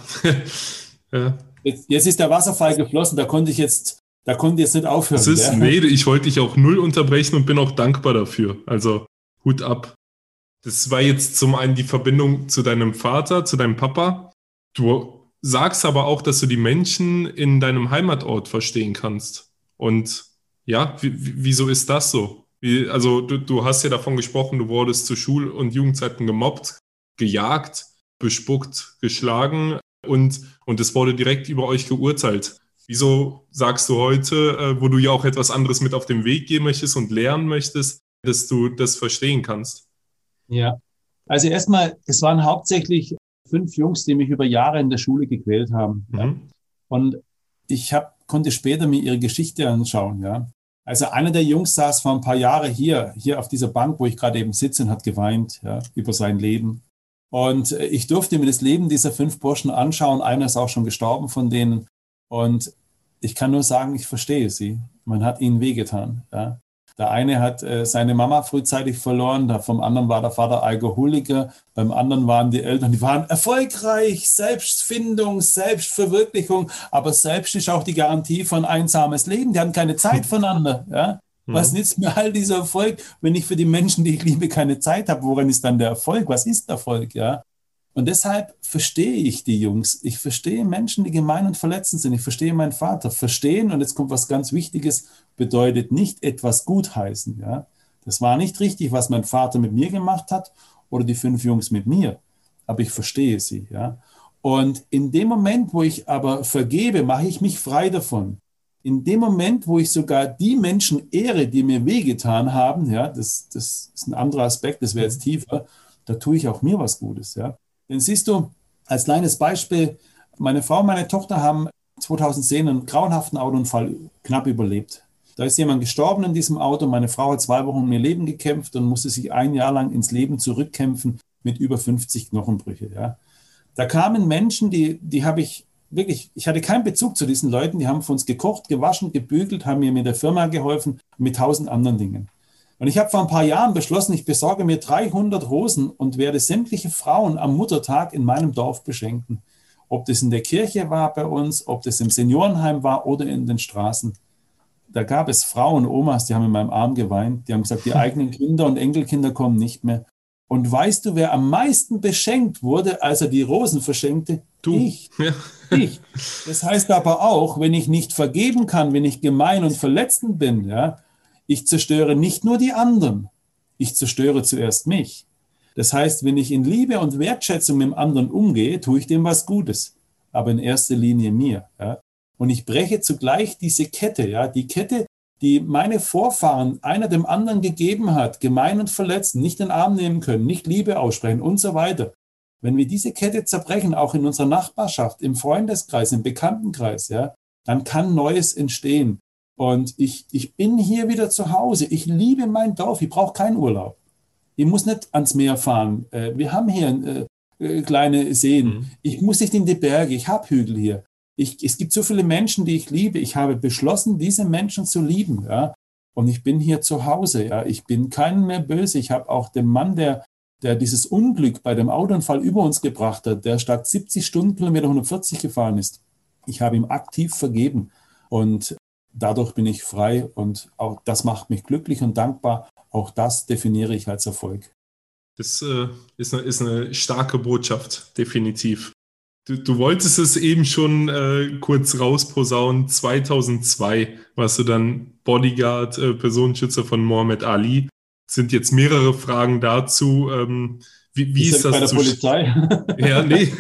Jetzt, jetzt, ist der Wasserfall geflossen, da konnte ich jetzt, da konnte ich jetzt nicht aufhören. Das ist, ja? nee, <laughs> ich wollte dich auch null unterbrechen und bin auch dankbar dafür. Also Hut ab. Das war jetzt zum einen die Verbindung zu deinem Vater, zu deinem Papa. Du sagst aber auch, dass du die Menschen in deinem Heimatort verstehen kannst. Und ja, wieso ist das so? Wie, also du, du hast ja davon gesprochen, du wurdest zu Schul- und Jugendzeiten gemobbt gejagt, bespuckt, geschlagen und, und es wurde direkt über euch geurteilt. Wieso sagst du heute, äh, wo du ja auch etwas anderes mit auf den Weg gehen möchtest und lernen möchtest, dass du das verstehen kannst? Ja, also erstmal, es waren hauptsächlich fünf Jungs, die mich über Jahre in der Schule gequält haben. Mhm. Ja. Und ich hab, konnte später mir ihre Geschichte anschauen. Ja. Also einer der Jungs saß vor ein paar Jahren hier, hier auf dieser Bank, wo ich gerade eben sitze und hat geweint ja, über sein Leben. Und äh, ich durfte mir das Leben dieser fünf Burschen anschauen. Einer ist auch schon gestorben von denen. Und ich kann nur sagen, ich verstehe sie. Man hat ihnen wehgetan. Ja. Der eine hat äh, seine Mama frühzeitig verloren, da vom anderen war der Vater Alkoholiker, beim anderen waren die Eltern, die waren erfolgreich, Selbstfindung, Selbstverwirklichung, aber selbst ist auch die Garantie von einsames Leben. Die hatten keine Zeit <laughs> voneinander. Ja. Was mhm. nützt mir all dieser Erfolg, wenn ich für die Menschen, die ich liebe, keine Zeit habe? Woran ist dann der Erfolg? Was ist Erfolg? Ja? Und deshalb verstehe ich die Jungs. Ich verstehe Menschen, die gemein und verletzend sind. Ich verstehe meinen Vater. Verstehen, und jetzt kommt was ganz Wichtiges, bedeutet nicht etwas gutheißen. Ja? Das war nicht richtig, was mein Vater mit mir gemacht hat oder die fünf Jungs mit mir. Aber ich verstehe sie. Ja? Und in dem Moment, wo ich aber vergebe, mache ich mich frei davon in dem Moment, wo ich sogar die Menschen ehre, die mir wehgetan haben, ja, das, das ist ein anderer Aspekt, das wäre jetzt tiefer, da tue ich auch mir was Gutes, ja. Denn siehst du, als kleines Beispiel, meine Frau und meine Tochter haben 2010 einen grauenhaften Autounfall knapp überlebt. Da ist jemand gestorben in diesem Auto. Meine Frau hat zwei Wochen um ihr Leben gekämpft und musste sich ein Jahr lang ins Leben zurückkämpfen mit über 50 Knochenbrüche. Ja. Da kamen Menschen, die, die habe ich wirklich, ich hatte keinen Bezug zu diesen Leuten. Die haben für uns gekocht, gewaschen, gebügelt, haben mir mit der Firma geholfen, mit tausend anderen Dingen. Und ich habe vor ein paar Jahren beschlossen, ich besorge mir 300 Rosen und werde sämtliche Frauen am Muttertag in meinem Dorf beschenken. Ob das in der Kirche war bei uns, ob das im Seniorenheim war oder in den Straßen. Da gab es Frauen, Omas, die haben in meinem Arm geweint. Die haben gesagt, die <laughs> eigenen Kinder und Enkelkinder kommen nicht mehr. Und weißt du, wer am meisten beschenkt wurde, als er die Rosen verschenkte? Du. Ich. Ja. ich. Das heißt aber auch, wenn ich nicht vergeben kann, wenn ich gemein und verletzend bin, ja, ich zerstöre nicht nur die anderen, ich zerstöre zuerst mich. Das heißt, wenn ich in Liebe und Wertschätzung mit dem anderen umgehe, tue ich dem was Gutes, aber in erster Linie mir. Ja. Und ich breche zugleich diese Kette, ja, die Kette, die meine Vorfahren einer dem anderen gegeben hat, gemein und verletzen, nicht den Arm nehmen können, nicht Liebe aussprechen und so weiter. Wenn wir diese Kette zerbrechen, auch in unserer Nachbarschaft, im Freundeskreis, im Bekanntenkreis, ja, dann kann Neues entstehen. Und ich, ich bin hier wieder zu Hause. Ich liebe mein Dorf. Ich brauche keinen Urlaub. Ich muss nicht ans Meer fahren. Äh, wir haben hier äh, äh, kleine Seen. Mhm. Ich muss nicht in die Berge. Ich habe Hügel hier. Ich, es gibt so viele Menschen, die ich liebe. Ich habe beschlossen, diese Menschen zu lieben. Ja? Und ich bin hier zu Hause. Ja? Ich bin keinen mehr böse. Ich habe auch den Mann, der, der dieses Unglück bei dem Autounfall über uns gebracht hat, der statt 70 Stundenkilometer 140 gefahren ist. Ich habe ihm aktiv vergeben. Und dadurch bin ich frei. Und auch das macht mich glücklich und dankbar. Auch das definiere ich als Erfolg. Das äh, ist, eine, ist eine starke Botschaft, definitiv. Du, du wolltest es eben schon äh, kurz rausposaunen. 2002 warst du dann Bodyguard, äh, Personenschützer von Mohammed Ali. Sind jetzt mehrere Fragen dazu. Ähm, wie, wie ist, ist das? Bei der Polizei? <laughs> ja, nee.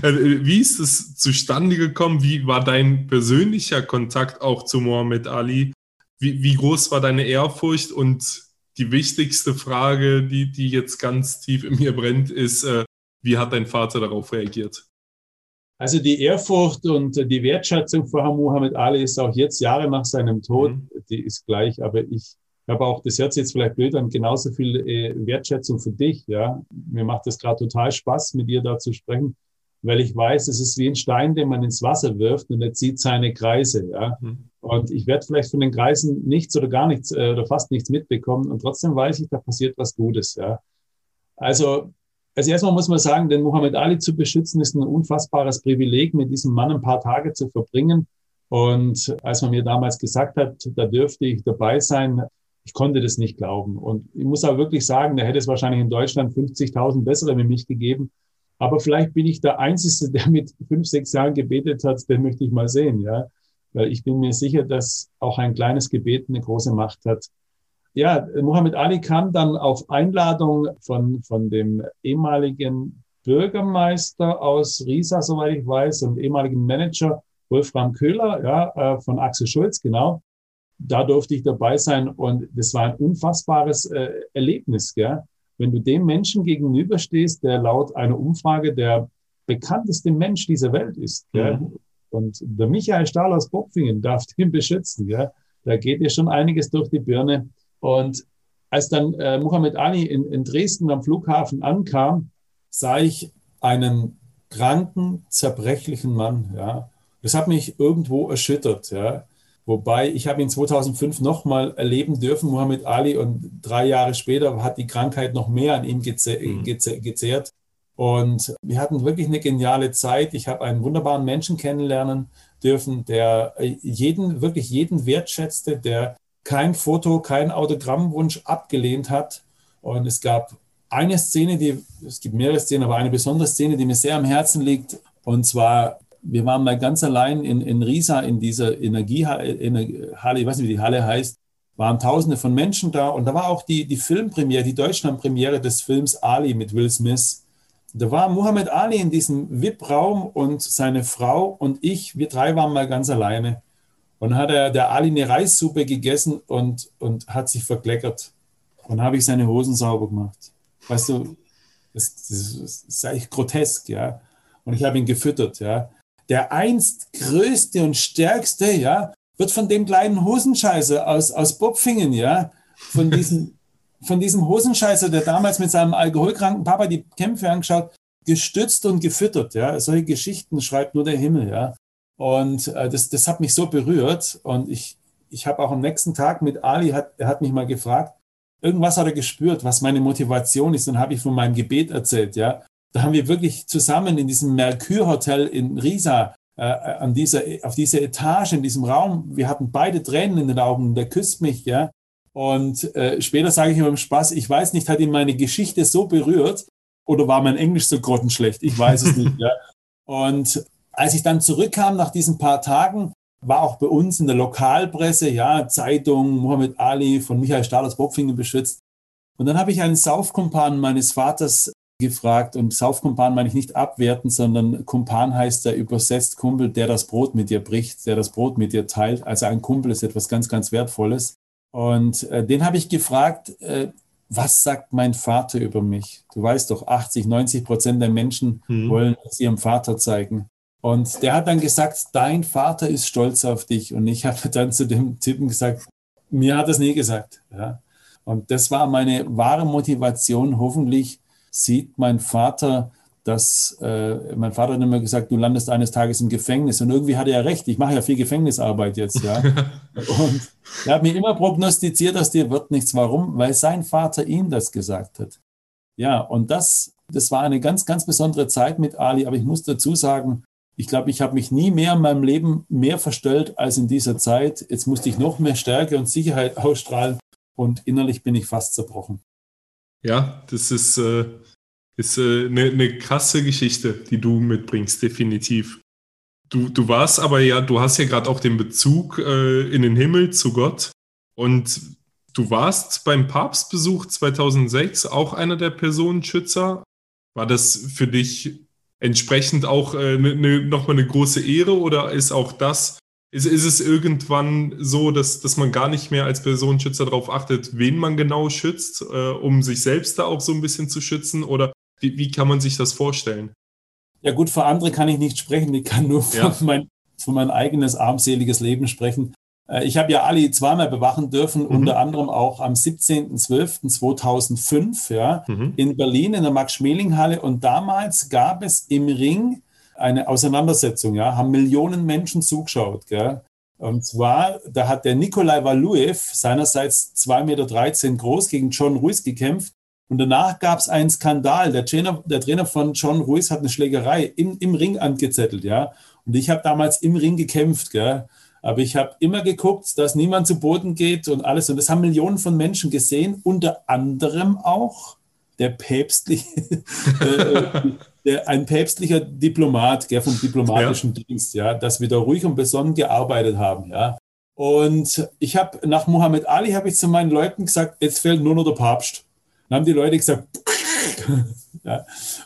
Also, <laughs> wie ist es zustande gekommen? Wie war dein persönlicher Kontakt auch zu Mohammed Ali? Wie, wie groß war deine Ehrfurcht? Und die wichtigste Frage, die, die jetzt ganz tief in mir brennt, ist, äh, wie hat dein Vater darauf reagiert? Also die Ehrfurcht und die Wertschätzung vor Herrn Muhammad Ali ist auch jetzt Jahre nach seinem Tod, mhm. die ist gleich, aber ich habe auch, das hört sich jetzt vielleicht blöd an, genauso viel äh, Wertschätzung für dich. Ja, Mir macht es gerade total Spaß, mit dir da zu sprechen, weil ich weiß, es ist wie ein Stein, den man ins Wasser wirft und er zieht seine Kreise. Ja? Mhm. Und ich werde vielleicht von den Kreisen nichts oder gar nichts äh, oder fast nichts mitbekommen und trotzdem weiß ich, da passiert was Gutes. Ja? Also also erstmal muss man sagen, den Muhammad Ali zu beschützen, ist ein unfassbares Privileg, mit diesem Mann ein paar Tage zu verbringen. Und als man mir damals gesagt hat, da dürfte ich dabei sein, ich konnte das nicht glauben. Und ich muss auch wirklich sagen, da hätte es wahrscheinlich in Deutschland 50.000 bessere wie mich gegeben. Aber vielleicht bin ich der Einzige, der mit fünf, sechs Jahren gebetet hat, den möchte ich mal sehen, ja. Weil ich bin mir sicher, dass auch ein kleines Gebet eine große Macht hat. Ja, Muhammad Ali kam dann auf Einladung von, von dem ehemaligen Bürgermeister aus Riesa, soweit ich weiß, und ehemaligen Manager Wolfram Köhler, ja, äh, von Axel Schulz, genau. Da durfte ich dabei sein und das war ein unfassbares äh, Erlebnis, gell? Wenn du dem Menschen gegenüberstehst, der laut einer Umfrage der bekannteste Mensch dieser Welt ist, gell? Mhm. Und der Michael Stahl aus Bopfingen darf <laughs> den beschützen, gell? Da geht dir schon einiges durch die Birne. Und als dann äh, Muhammad Ali in, in Dresden am Flughafen ankam, sah ich einen kranken, zerbrechlichen Mann. Ja. Das hat mich irgendwo erschüttert. Ja. Wobei ich habe ihn 2005 nochmal erleben dürfen, Muhammad Ali, und drei Jahre später hat die Krankheit noch mehr an ihm geze mhm. geze gezehrt. Und wir hatten wirklich eine geniale Zeit. Ich habe einen wunderbaren Menschen kennenlernen dürfen, der jeden, wirklich jeden wertschätzte, der kein Foto, kein Autogrammwunsch abgelehnt hat. Und es gab eine Szene, die, es gibt mehrere Szenen, aber eine besondere Szene, die mir sehr am Herzen liegt. Und zwar, wir waren mal ganz allein in, in Riesa, in dieser Energiehalle, ich weiß nicht, wie die Halle heißt, waren tausende von Menschen da. Und da war auch die, die Filmpremiere, die Deutschlandpremiere des Films Ali mit Will Smith. Da war Muhammad Ali in diesem VIP-Raum und seine Frau und ich, wir drei waren mal ganz alleine. Und dann hat er, der Ali eine Reissuppe gegessen und, und hat sich verkleckert. Und habe ich seine Hosen sauber gemacht. Weißt du, das, das, das ist eigentlich grotesk, ja. Und ich habe ihn gefüttert, ja. Der einst größte und stärkste, ja, wird von dem kleinen Hosenscheißer aus, aus Bopfingen, ja, von diesem, <laughs> von diesem Hosenscheißer, der damals mit seinem alkoholkranken Papa die Kämpfe angeschaut, gestützt und gefüttert. Ja, solche Geschichten schreibt nur der Himmel. Ja, und äh, das, das hat mich so berührt. Und ich, ich habe auch am nächsten Tag mit Ali, hat, er hat mich mal gefragt, irgendwas hat er gespürt, was meine Motivation ist. Dann habe ich von meinem Gebet erzählt. Ja, da haben wir wirklich zusammen in diesem Mercure Hotel in Riesa äh, an dieser, auf dieser Etage, in diesem Raum, wir hatten beide Tränen in den Augen, der küsst mich, ja. Und äh, später sage ich immer im Spaß, ich weiß nicht, hat ihn meine Geschichte so berührt oder war mein Englisch so grottenschlecht? Ich weiß es nicht, <laughs> ja. Und als ich dann zurückkam nach diesen paar Tagen, war auch bei uns in der Lokalpresse, ja, Zeitung, Muhammad Ali von Michael Stahlers Bopfingen beschützt. Und dann habe ich einen Saufkumpan meines Vaters gefragt und Saufkumpan meine ich nicht abwerten, sondern Kumpan heißt ja übersetzt Kumpel, der das Brot mit dir bricht, der das Brot mit dir teilt. Also ein Kumpel ist etwas ganz, ganz Wertvolles. Und äh, den habe ich gefragt, äh, was sagt mein Vater über mich? Du weißt doch, 80, 90 Prozent der Menschen mhm. wollen es ihrem Vater zeigen. Und der hat dann gesagt, dein Vater ist stolz auf dich. Und ich habe dann zu dem Typen gesagt, mir hat es nie gesagt. Ja. Und das war meine wahre Motivation, hoffentlich sieht mein Vater, dass äh, mein Vater hat immer gesagt, du landest eines Tages im Gefängnis. Und irgendwie hatte er recht. Ich mache ja viel Gefängnisarbeit jetzt, ja. <laughs> und er hat mir immer prognostiziert, dass dir wird nichts. Warum? Weil sein Vater ihm das gesagt hat. Ja, und das, das war eine ganz, ganz besondere Zeit mit Ali. Aber ich muss dazu sagen, ich glaube, ich habe mich nie mehr in meinem Leben mehr verstellt als in dieser Zeit. Jetzt musste ich noch mehr Stärke und Sicherheit <laughs> ausstrahlen und innerlich bin ich fast zerbrochen. Ja, das ist, äh, ist äh, eine, eine krasse Geschichte, die du mitbringst, definitiv. Du, du warst aber ja, du hast ja gerade auch den Bezug äh, in den Himmel zu Gott und du warst beim Papstbesuch 2006 auch einer der Personenschützer. War das für dich entsprechend auch äh, ne, ne, nochmal eine große Ehre oder ist auch das ist, ist es irgendwann so, dass, dass man gar nicht mehr als Personenschützer darauf achtet, wen man genau schützt, äh, um sich selbst da auch so ein bisschen zu schützen? Oder wie, wie kann man sich das vorstellen? Ja gut, für andere kann ich nicht sprechen. Ich kann nur ja. von, mein, von mein eigenes armseliges Leben sprechen. Äh, ich habe ja Ali zweimal bewachen dürfen, mhm. unter anderem auch am 17.12.2005 ja, mhm. in Berlin in der Max-Schmeling-Halle. Und damals gab es im Ring eine Auseinandersetzung, ja, haben Millionen Menschen zugeschaut. Gell? Und zwar, da hat der Nikolai Valuev seinerseits 2,13 Meter groß gegen John Ruiz gekämpft. Und danach gab es einen Skandal. Der Trainer, der Trainer von John Ruiz hat eine Schlägerei im, im Ring angezettelt, ja. Und ich habe damals im Ring gekämpft, gell. Aber ich habe immer geguckt, dass niemand zu Boden geht und alles. Und das haben Millionen von Menschen gesehen, unter anderem auch der päpstliche, <laughs> äh, der, ein päpstlicher Diplomat, gell, vom diplomatischen ja. Dienst, ja, dass wir da ruhig und besonnen gearbeitet haben, ja. Und ich habe nach Muhammad Ali habe ich zu meinen Leuten gesagt, jetzt fehlt nur noch der Papst. Dann haben die Leute gesagt, <laughs> ja.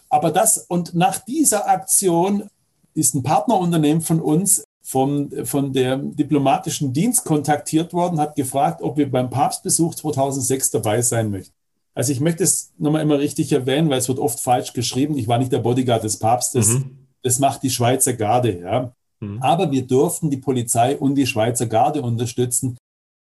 aber das und nach dieser Aktion ist ein Partnerunternehmen von uns vom, von der diplomatischen Dienst kontaktiert worden, hat gefragt, ob wir beim Papstbesuch 2006 dabei sein möchten. Also ich möchte es nochmal immer richtig erwähnen, weil es wird oft falsch geschrieben. Ich war nicht der Bodyguard des Papstes. Mhm. Das macht die Schweizer Garde, ja. Mhm. Aber wir durften die Polizei und die Schweizer Garde unterstützen.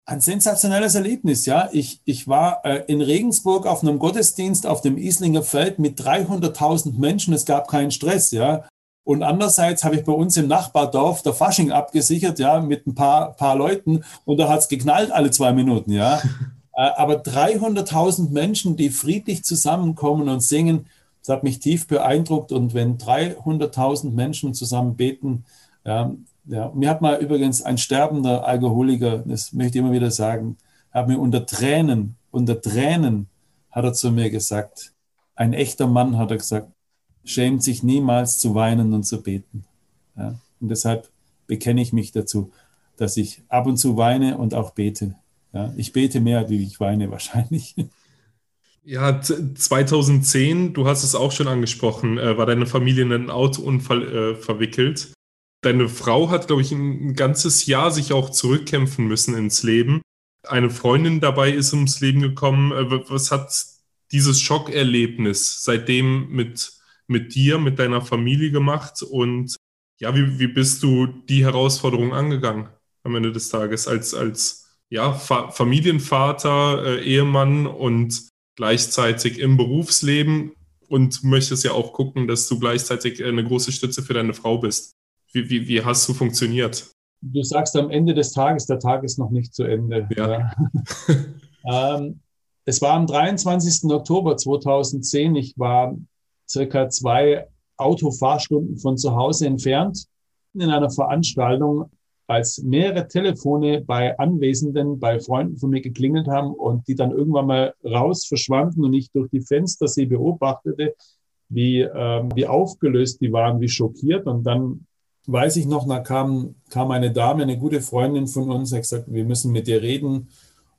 Ein sensationelles Erlebnis, ja. Ich, ich war äh, in Regensburg auf einem Gottesdienst auf dem Islinger Feld mit 300.000 Menschen. Es gab keinen Stress, ja. Und andererseits habe ich bei uns im Nachbardorf der Fasching abgesichert, ja, mit ein paar, paar Leuten. Und da hat es geknallt alle zwei Minuten, ja. <laughs> Äh, aber 300.000 Menschen, die friedlich zusammenkommen und singen, das hat mich tief beeindruckt. Und wenn 300.000 Menschen zusammen beten, ja, ja, mir hat mal übrigens ein sterbender Alkoholiker, das möchte ich immer wieder sagen, hat mir unter Tränen, unter Tränen hat er zu mir gesagt, ein echter Mann hat er gesagt, schämt sich niemals zu weinen und zu beten. Ja, und deshalb bekenne ich mich dazu, dass ich ab und zu weine und auch bete. Ja, ich bete mehr, wie ich weine wahrscheinlich. <laughs> Ja, 2010, du hast es auch schon angesprochen, äh, war deine Familie in einen Autounfall äh, verwickelt. Deine Frau hat, glaube ich, ein ganzes Jahr sich auch zurückkämpfen müssen ins Leben. Eine Freundin dabei ist ums Leben gekommen. Äh, was hat dieses Schockerlebnis seitdem mit, mit dir, mit deiner Familie gemacht? Und ja, wie, wie bist du die Herausforderung angegangen am Ende des Tages als, als ja, Fa Familienvater, äh, Ehemann und gleichzeitig im Berufsleben und möchtest ja auch gucken, dass du gleichzeitig eine große Stütze für deine Frau bist. Wie, wie, wie hast du funktioniert? Du sagst am Ende des Tages, der Tag ist noch nicht zu Ende. Ja. ja. <laughs> ähm, es war am 23. Oktober 2010. Ich war circa zwei Autofahrstunden von zu Hause entfernt in einer Veranstaltung, als mehrere Telefone bei Anwesenden, bei Freunden von mir geklingelt haben und die dann irgendwann mal raus verschwanden und ich durch die Fenster sie beobachtete, wie, ähm, wie aufgelöst die waren, wie schockiert. Und dann weiß ich noch, da kam, kam eine Dame, eine gute Freundin von uns, hat gesagt, wir müssen mit dir reden.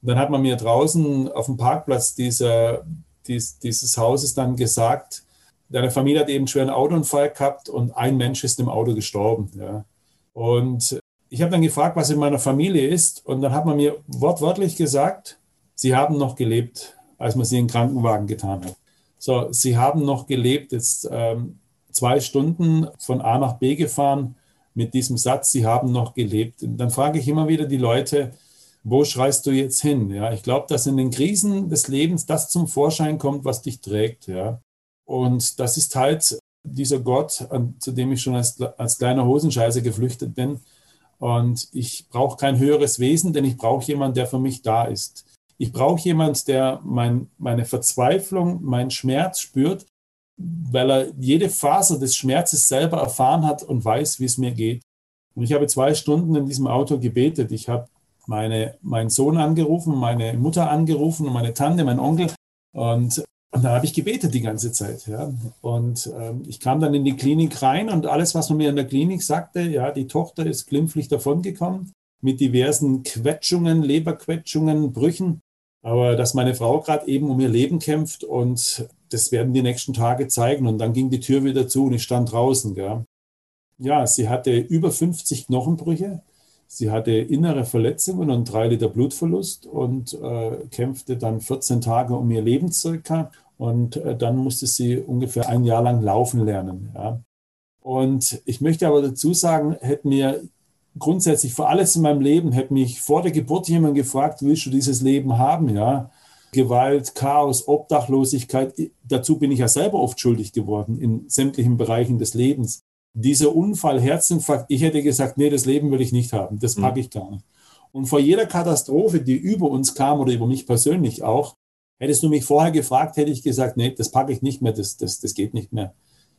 Und dann hat man mir draußen auf dem Parkplatz dieser, dies, dieses Hauses dann gesagt, deine Familie hat eben einen schweren Autounfall gehabt und ein Mensch ist im Auto gestorben. Ja. Und ich habe dann gefragt, was in meiner Familie ist. Und dann hat man mir wortwörtlich gesagt, sie haben noch gelebt, als man sie in den Krankenwagen getan hat. So, sie haben noch gelebt, jetzt ähm, zwei Stunden von A nach B gefahren mit diesem Satz, sie haben noch gelebt. Und dann frage ich immer wieder die Leute, wo schreist du jetzt hin? Ja, ich glaube, dass in den Krisen des Lebens das zum Vorschein kommt, was dich trägt. Ja. Und das ist halt dieser Gott, zu dem ich schon als, als kleiner Hosenscheißer geflüchtet bin. Und ich brauche kein höheres Wesen, denn ich brauche jemanden, der für mich da ist. Ich brauche jemanden, der mein, meine Verzweiflung, meinen Schmerz spürt, weil er jede Phase des Schmerzes selber erfahren hat und weiß, wie es mir geht. Und ich habe zwei Stunden in diesem Auto gebetet. Ich habe meine, meinen Sohn angerufen, meine Mutter angerufen und meine Tante, mein Onkel. Und und da habe ich gebetet die ganze Zeit. Ja. Und ähm, ich kam dann in die Klinik rein und alles, was man mir in der Klinik sagte, ja, die Tochter ist glimpflich davongekommen mit diversen Quetschungen, Leberquetschungen, Brüchen. Aber dass meine Frau gerade eben um ihr Leben kämpft und das werden die nächsten Tage zeigen. Und dann ging die Tür wieder zu und ich stand draußen. Gell. Ja, sie hatte über 50 Knochenbrüche. Sie hatte innere Verletzungen und drei Liter Blutverlust und äh, kämpfte dann 14 Tage um ihr Leben circa. Und äh, dann musste sie ungefähr ein Jahr lang laufen lernen. Ja. Und ich möchte aber dazu sagen, hätte mir grundsätzlich für alles in meinem Leben, hätte mich vor der Geburt jemand gefragt, willst du dieses Leben haben? Ja. Gewalt, Chaos, Obdachlosigkeit. Dazu bin ich ja selber oft schuldig geworden in sämtlichen Bereichen des Lebens dieser Unfall, Herzinfarkt, ich hätte gesagt, nee, das Leben will ich nicht haben, das packe mhm. ich gar nicht. Und vor jeder Katastrophe, die über uns kam oder über mich persönlich auch, hättest du mich vorher gefragt, hätte ich gesagt, nee, das packe ich nicht mehr, das, das, das geht nicht mehr.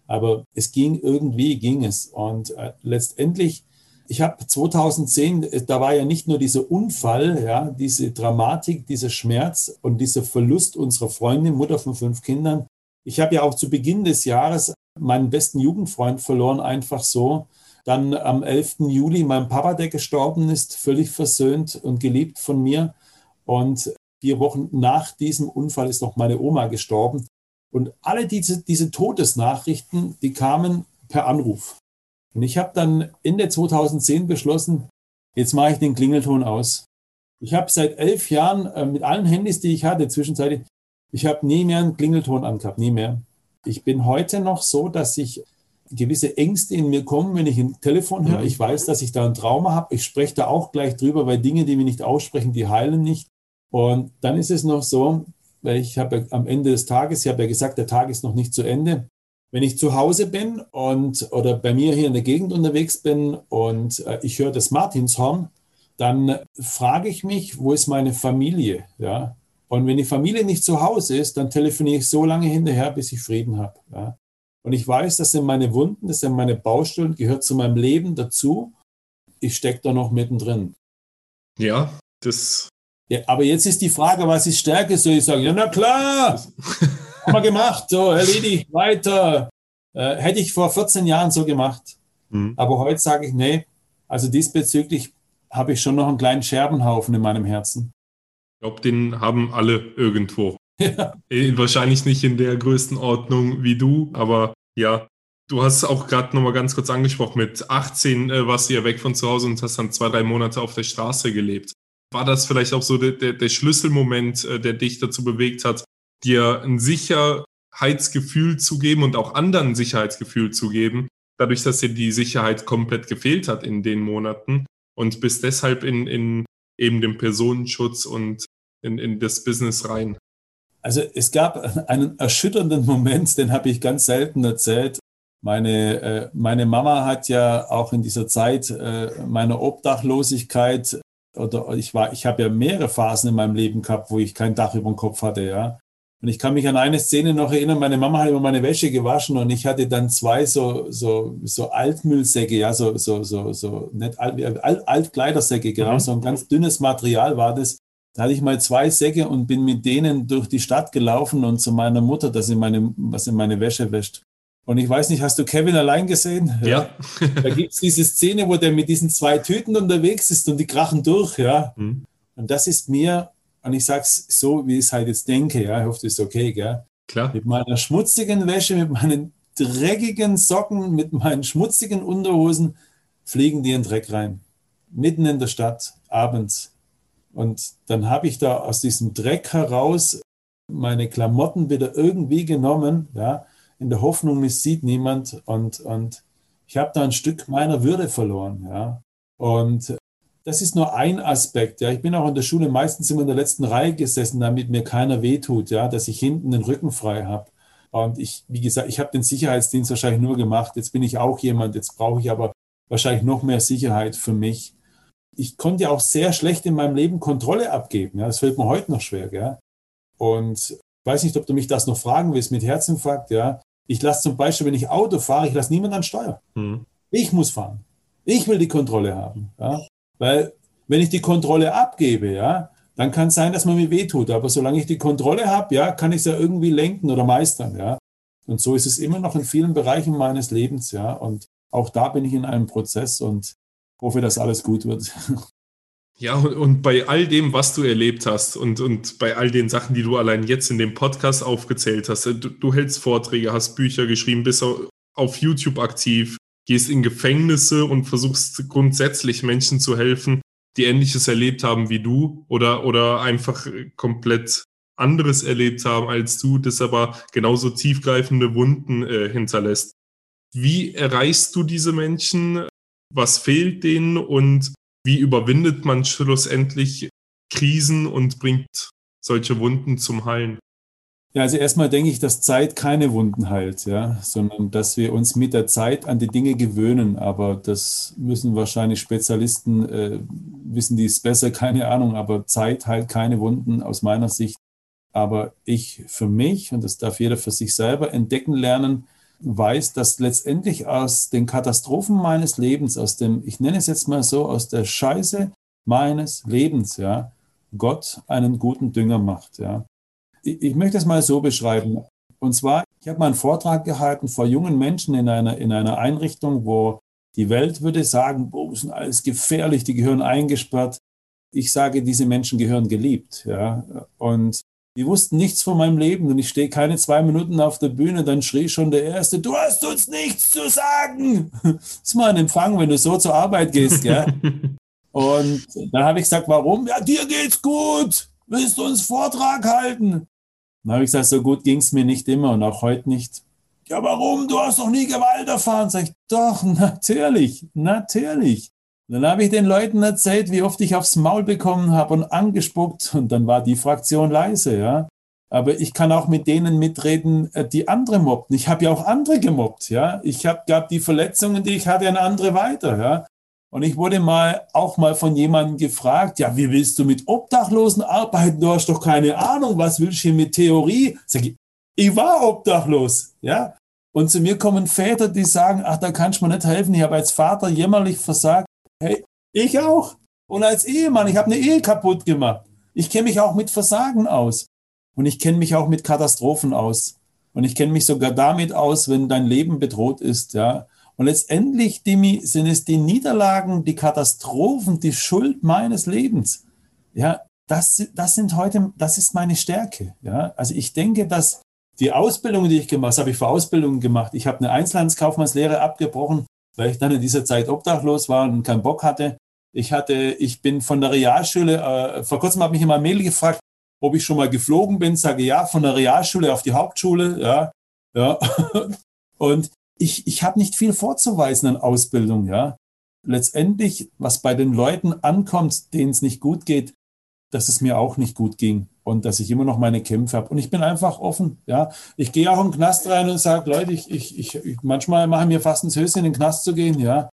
Aber es ging irgendwie, ging es. Und äh, letztendlich, ich habe 2010, äh, da war ja nicht nur dieser Unfall, ja, diese Dramatik, dieser Schmerz und dieser Verlust unserer Freundin, Mutter von fünf Kindern. Ich habe ja auch zu Beginn des Jahres meinen besten Jugendfreund verloren, einfach so. Dann am 11. Juli mein Papa, der gestorben ist, völlig versöhnt und geliebt von mir. Und vier Wochen nach diesem Unfall ist noch meine Oma gestorben. Und alle diese, diese Todesnachrichten, die kamen per Anruf. Und ich habe dann Ende 2010 beschlossen, jetzt mache ich den Klingelton aus. Ich habe seit elf Jahren äh, mit allen Handys, die ich hatte, zwischenzeitlich, ich habe nie mehr einen Klingelton angehabt, nie mehr. Ich bin heute noch so, dass ich gewisse Ängste in mir kommen, wenn ich ein Telefon höre. Mhm. Ich weiß, dass ich da ein Trauma habe. Ich spreche da auch gleich drüber, weil Dinge, die wir nicht aussprechen, die heilen nicht. Und dann ist es noch so, weil ich habe am Ende des Tages, ich habe ja gesagt, der Tag ist noch nicht zu Ende. Wenn ich zu Hause bin und oder bei mir hier in der Gegend unterwegs bin und äh, ich höre das Martinshorn, dann frage ich mich, wo ist meine Familie? Ja, und wenn die Familie nicht zu Hause ist, dann telefoniere ich so lange hinterher, bis ich Frieden habe. Ja. Und ich weiß, das sind meine Wunden, das sind meine Baustellen, gehört zu meinem Leben dazu. Ich stecke da noch mittendrin. Ja, das. Ja, aber jetzt ist die Frage, was ist Stärke? Soll ich sagen, ja, na klar, <laughs> haben wir gemacht, so, erledigt, weiter. Äh, hätte ich vor 14 Jahren so gemacht. Mhm. Aber heute sage ich, nee, also diesbezüglich habe ich schon noch einen kleinen Scherbenhaufen in meinem Herzen. Ich glaube, den haben alle irgendwo. Ja. <laughs> Äh, wahrscheinlich nicht in der Größenordnung wie du, aber ja. Du hast auch gerade nochmal ganz kurz angesprochen, mit 18 äh, warst du ja weg von zu Hause und hast dann zwei, drei Monate auf der Straße gelebt. War das vielleicht auch so der, der, der Schlüsselmoment, äh, der dich dazu bewegt hat, dir ein Sicherheitsgefühl zu geben und auch anderen ein Sicherheitsgefühl zu geben, dadurch, dass dir die Sicherheit komplett gefehlt hat in den Monaten und bist deshalb in, in eben dem Personenschutz und in, in das Business rein. Also es gab einen erschütternden Moment, den habe ich ganz selten erzählt. Meine, äh, meine Mama hat ja auch in dieser Zeit äh, meiner Obdachlosigkeit oder ich war, ich habe ja mehrere Phasen in meinem Leben gehabt, wo ich kein Dach über dem Kopf hatte, ja. Und ich kann mich an eine Szene noch erinnern, meine Mama hat immer meine Wäsche gewaschen und ich hatte dann zwei so, so, so Altmüllsäcke, ja, so, so, so, so, nicht Alt, Alt, Altkleidersäcke, genau, mhm. so ein ganz dünnes Material war das. Da hatte ich mal zwei Säcke und bin mit denen durch die Stadt gelaufen und zu meiner Mutter, dass sie meine, was in meine Wäsche wäscht. Und ich weiß nicht, hast du Kevin allein gesehen? Ja. da gibt es diese Szene, wo der mit diesen zwei Tüten unterwegs ist und die krachen durch, ja. Mhm. Und das ist mir und ich sage es so, wie ich es halt jetzt denke, ja, ich hoffe, das ist okay, gell? Klar. Mit meiner schmutzigen Wäsche, mit meinen dreckigen Socken, mit meinen schmutzigen Unterhosen fliegen die in den Dreck rein. Mitten in der Stadt, abends. Und dann habe ich da aus diesem Dreck heraus meine Klamotten wieder irgendwie genommen, ja, in der Hoffnung, mich sieht niemand. Und, und ich habe da ein Stück meiner Würde verloren, ja. Und das ist nur ein Aspekt. Ja. Ich bin auch in der Schule meistens immer in der letzten Reihe gesessen, damit mir keiner wehtut, ja, dass ich hinten den Rücken frei habe. Und ich, wie gesagt, ich habe den Sicherheitsdienst wahrscheinlich nur gemacht. Jetzt bin ich auch jemand, jetzt brauche ich aber wahrscheinlich noch mehr Sicherheit für mich. Ich konnte ja auch sehr schlecht in meinem Leben Kontrolle abgeben. Ja. Das fällt mir heute noch schwer. Gell? Und ich weiß nicht, ob du mich das noch fragen willst mit Herzinfarkt. Ja. Ich lasse zum Beispiel, wenn ich Auto fahre, ich lasse niemanden an Steuer. Mhm. Ich muss fahren. Ich will die Kontrolle haben. Ja. Weil wenn ich die Kontrolle abgebe, ja, dann kann es sein, dass man mir wehtut. Aber solange ich die Kontrolle habe, ja, kann ich es ja irgendwie lenken oder meistern, ja. Und so ist es immer noch in vielen Bereichen meines Lebens, ja. Und auch da bin ich in einem Prozess und hoffe, dass alles gut wird. <laughs> Ja, und, bei all dem, was du erlebt hast und, und bei all den Sachen, die du allein jetzt in dem Podcast aufgezählt hast, du, du hältst Vorträge, hast Bücher geschrieben, bist auf YouTube aktiv, gehst in Gefängnisse und versuchst grundsätzlich Menschen zu helfen, die ähnliches erlebt haben wie du oder, oder einfach komplett anderes erlebt haben als du, das aber genauso tiefgreifende Wunden äh, hinterlässt. Wie erreichst du diese Menschen? Was fehlt denen und wie überwindet man schlussendlich Krisen und bringt solche Wunden zum Heilen? Ja, also erstmal denke ich, dass Zeit keine Wunden heilt, ja, sondern dass wir uns mit der Zeit an die Dinge gewöhnen. Aber das müssen wahrscheinlich Spezialisten äh, wissen, die es besser, <laughs> keine Ahnung. Aber Zeit heilt keine Wunden aus meiner Sicht. Aber ich für mich, und das darf jeder für sich selber entdecken lernen, weiß, dass letztendlich aus den Katastrophen meines Lebens, aus dem, ich nenne es jetzt mal so, aus der Scheiße meines Lebens, ja, Gott einen guten Dünger macht, ja. Ich möchte es mal so beschreiben. Und zwar, ich habe mal einen Vortrag gehalten vor jungen Menschen in einer, in einer Einrichtung, wo die Welt würde sagen, boah, sind alles gefährlich, die gehören eingesperrt. Ich sage, diese Menschen gehören geliebt. Ja? Und die wussten nichts von meinem Leben und ich stehe keine zwei Minuten auf der Bühne, dann schrie schon der Erste, du hast uns nichts zu sagen. Das <laughs> ist mal ein Empfang, wenn du so zur Arbeit gehst. Ja? <laughs> Und dann habe ich gesagt, warum? Ja, dir geht's gut. Willst du uns Vortrag halten? Dann habe ich gesagt, so gut ging es mir nicht immer und auch heute nicht. Ja, warum? Du hast doch nie Gewalt erfahren. Sag ich, doch, <laughs> natürlich, natürlich. dann habe ich den Leuten erzählt, wie oft ich aufs Maul bekommen habe und angespuckt. Und dann war die Fraktion leise, ja. Aber ich kann auch mit denen mitreden, äh, die andere mobbten. Ich habe ja auch andere gemobbt, ja. Ich habe gab die Verletzungen, die ich hatte, an andere weiter, ja. Und ich wurde mal auch mal von jemandem gefragt, ja, wie willst du mit Obdachlosen arbeiten? Du hast doch keine Ahnung, was willst du hier mit Theorie? Sag ich, ich war obdachlos, ja. Und zu mir kommen Väter, die sagen, ach, da kannst du mir nicht helfen. Ich habe als Vater jämmerlich versagt. Hey, ich auch. Und als Ehemann, ich habe eine Ehe kaputt gemacht. Ich kenne mich auch mit Versagen aus. Und ich kenne mich auch mit Katastrophen aus. Und ich kenne mich sogar damit aus, wenn dein Leben bedroht ist, ja. Und letztendlich, Dimi, sind es die Niederlagen, die Katastrophen, die Schuld meines Lebens. Ja, das, das sind heute, das ist meine Stärke. Ja, also ich denke, dass die Ausbildung, die ich gemacht habe, ich für Ausbildungen gemacht. Ich habe eine Einzelhandelskaufmannslehre abgebrochen, weil ich dann in dieser Zeit obdachlos war und keinen Bock hatte. Ich hatte, ich bin von der Realschule, äh, vor kurzem hat mich immer Mail gefragt, ob ich schon mal geflogen bin, sage ja, von der Realschule auf die Hauptschule, ja, ja. <laughs> Und ich, ich habe nicht viel vorzuweisen an Ausbildung, ja. Letztendlich, was bei den Leuten ankommt, denen es nicht gut geht, dass es mir auch nicht gut ging. und dass ich immer noch meine Kämpfe habe. Und ich bin einfach offen. Ja, ich gehe auch den Knast rein und sage, Leute, ich, ich, ich, manchmal mache mir fast ins Höschen, in den Knast zu gehen. Ja,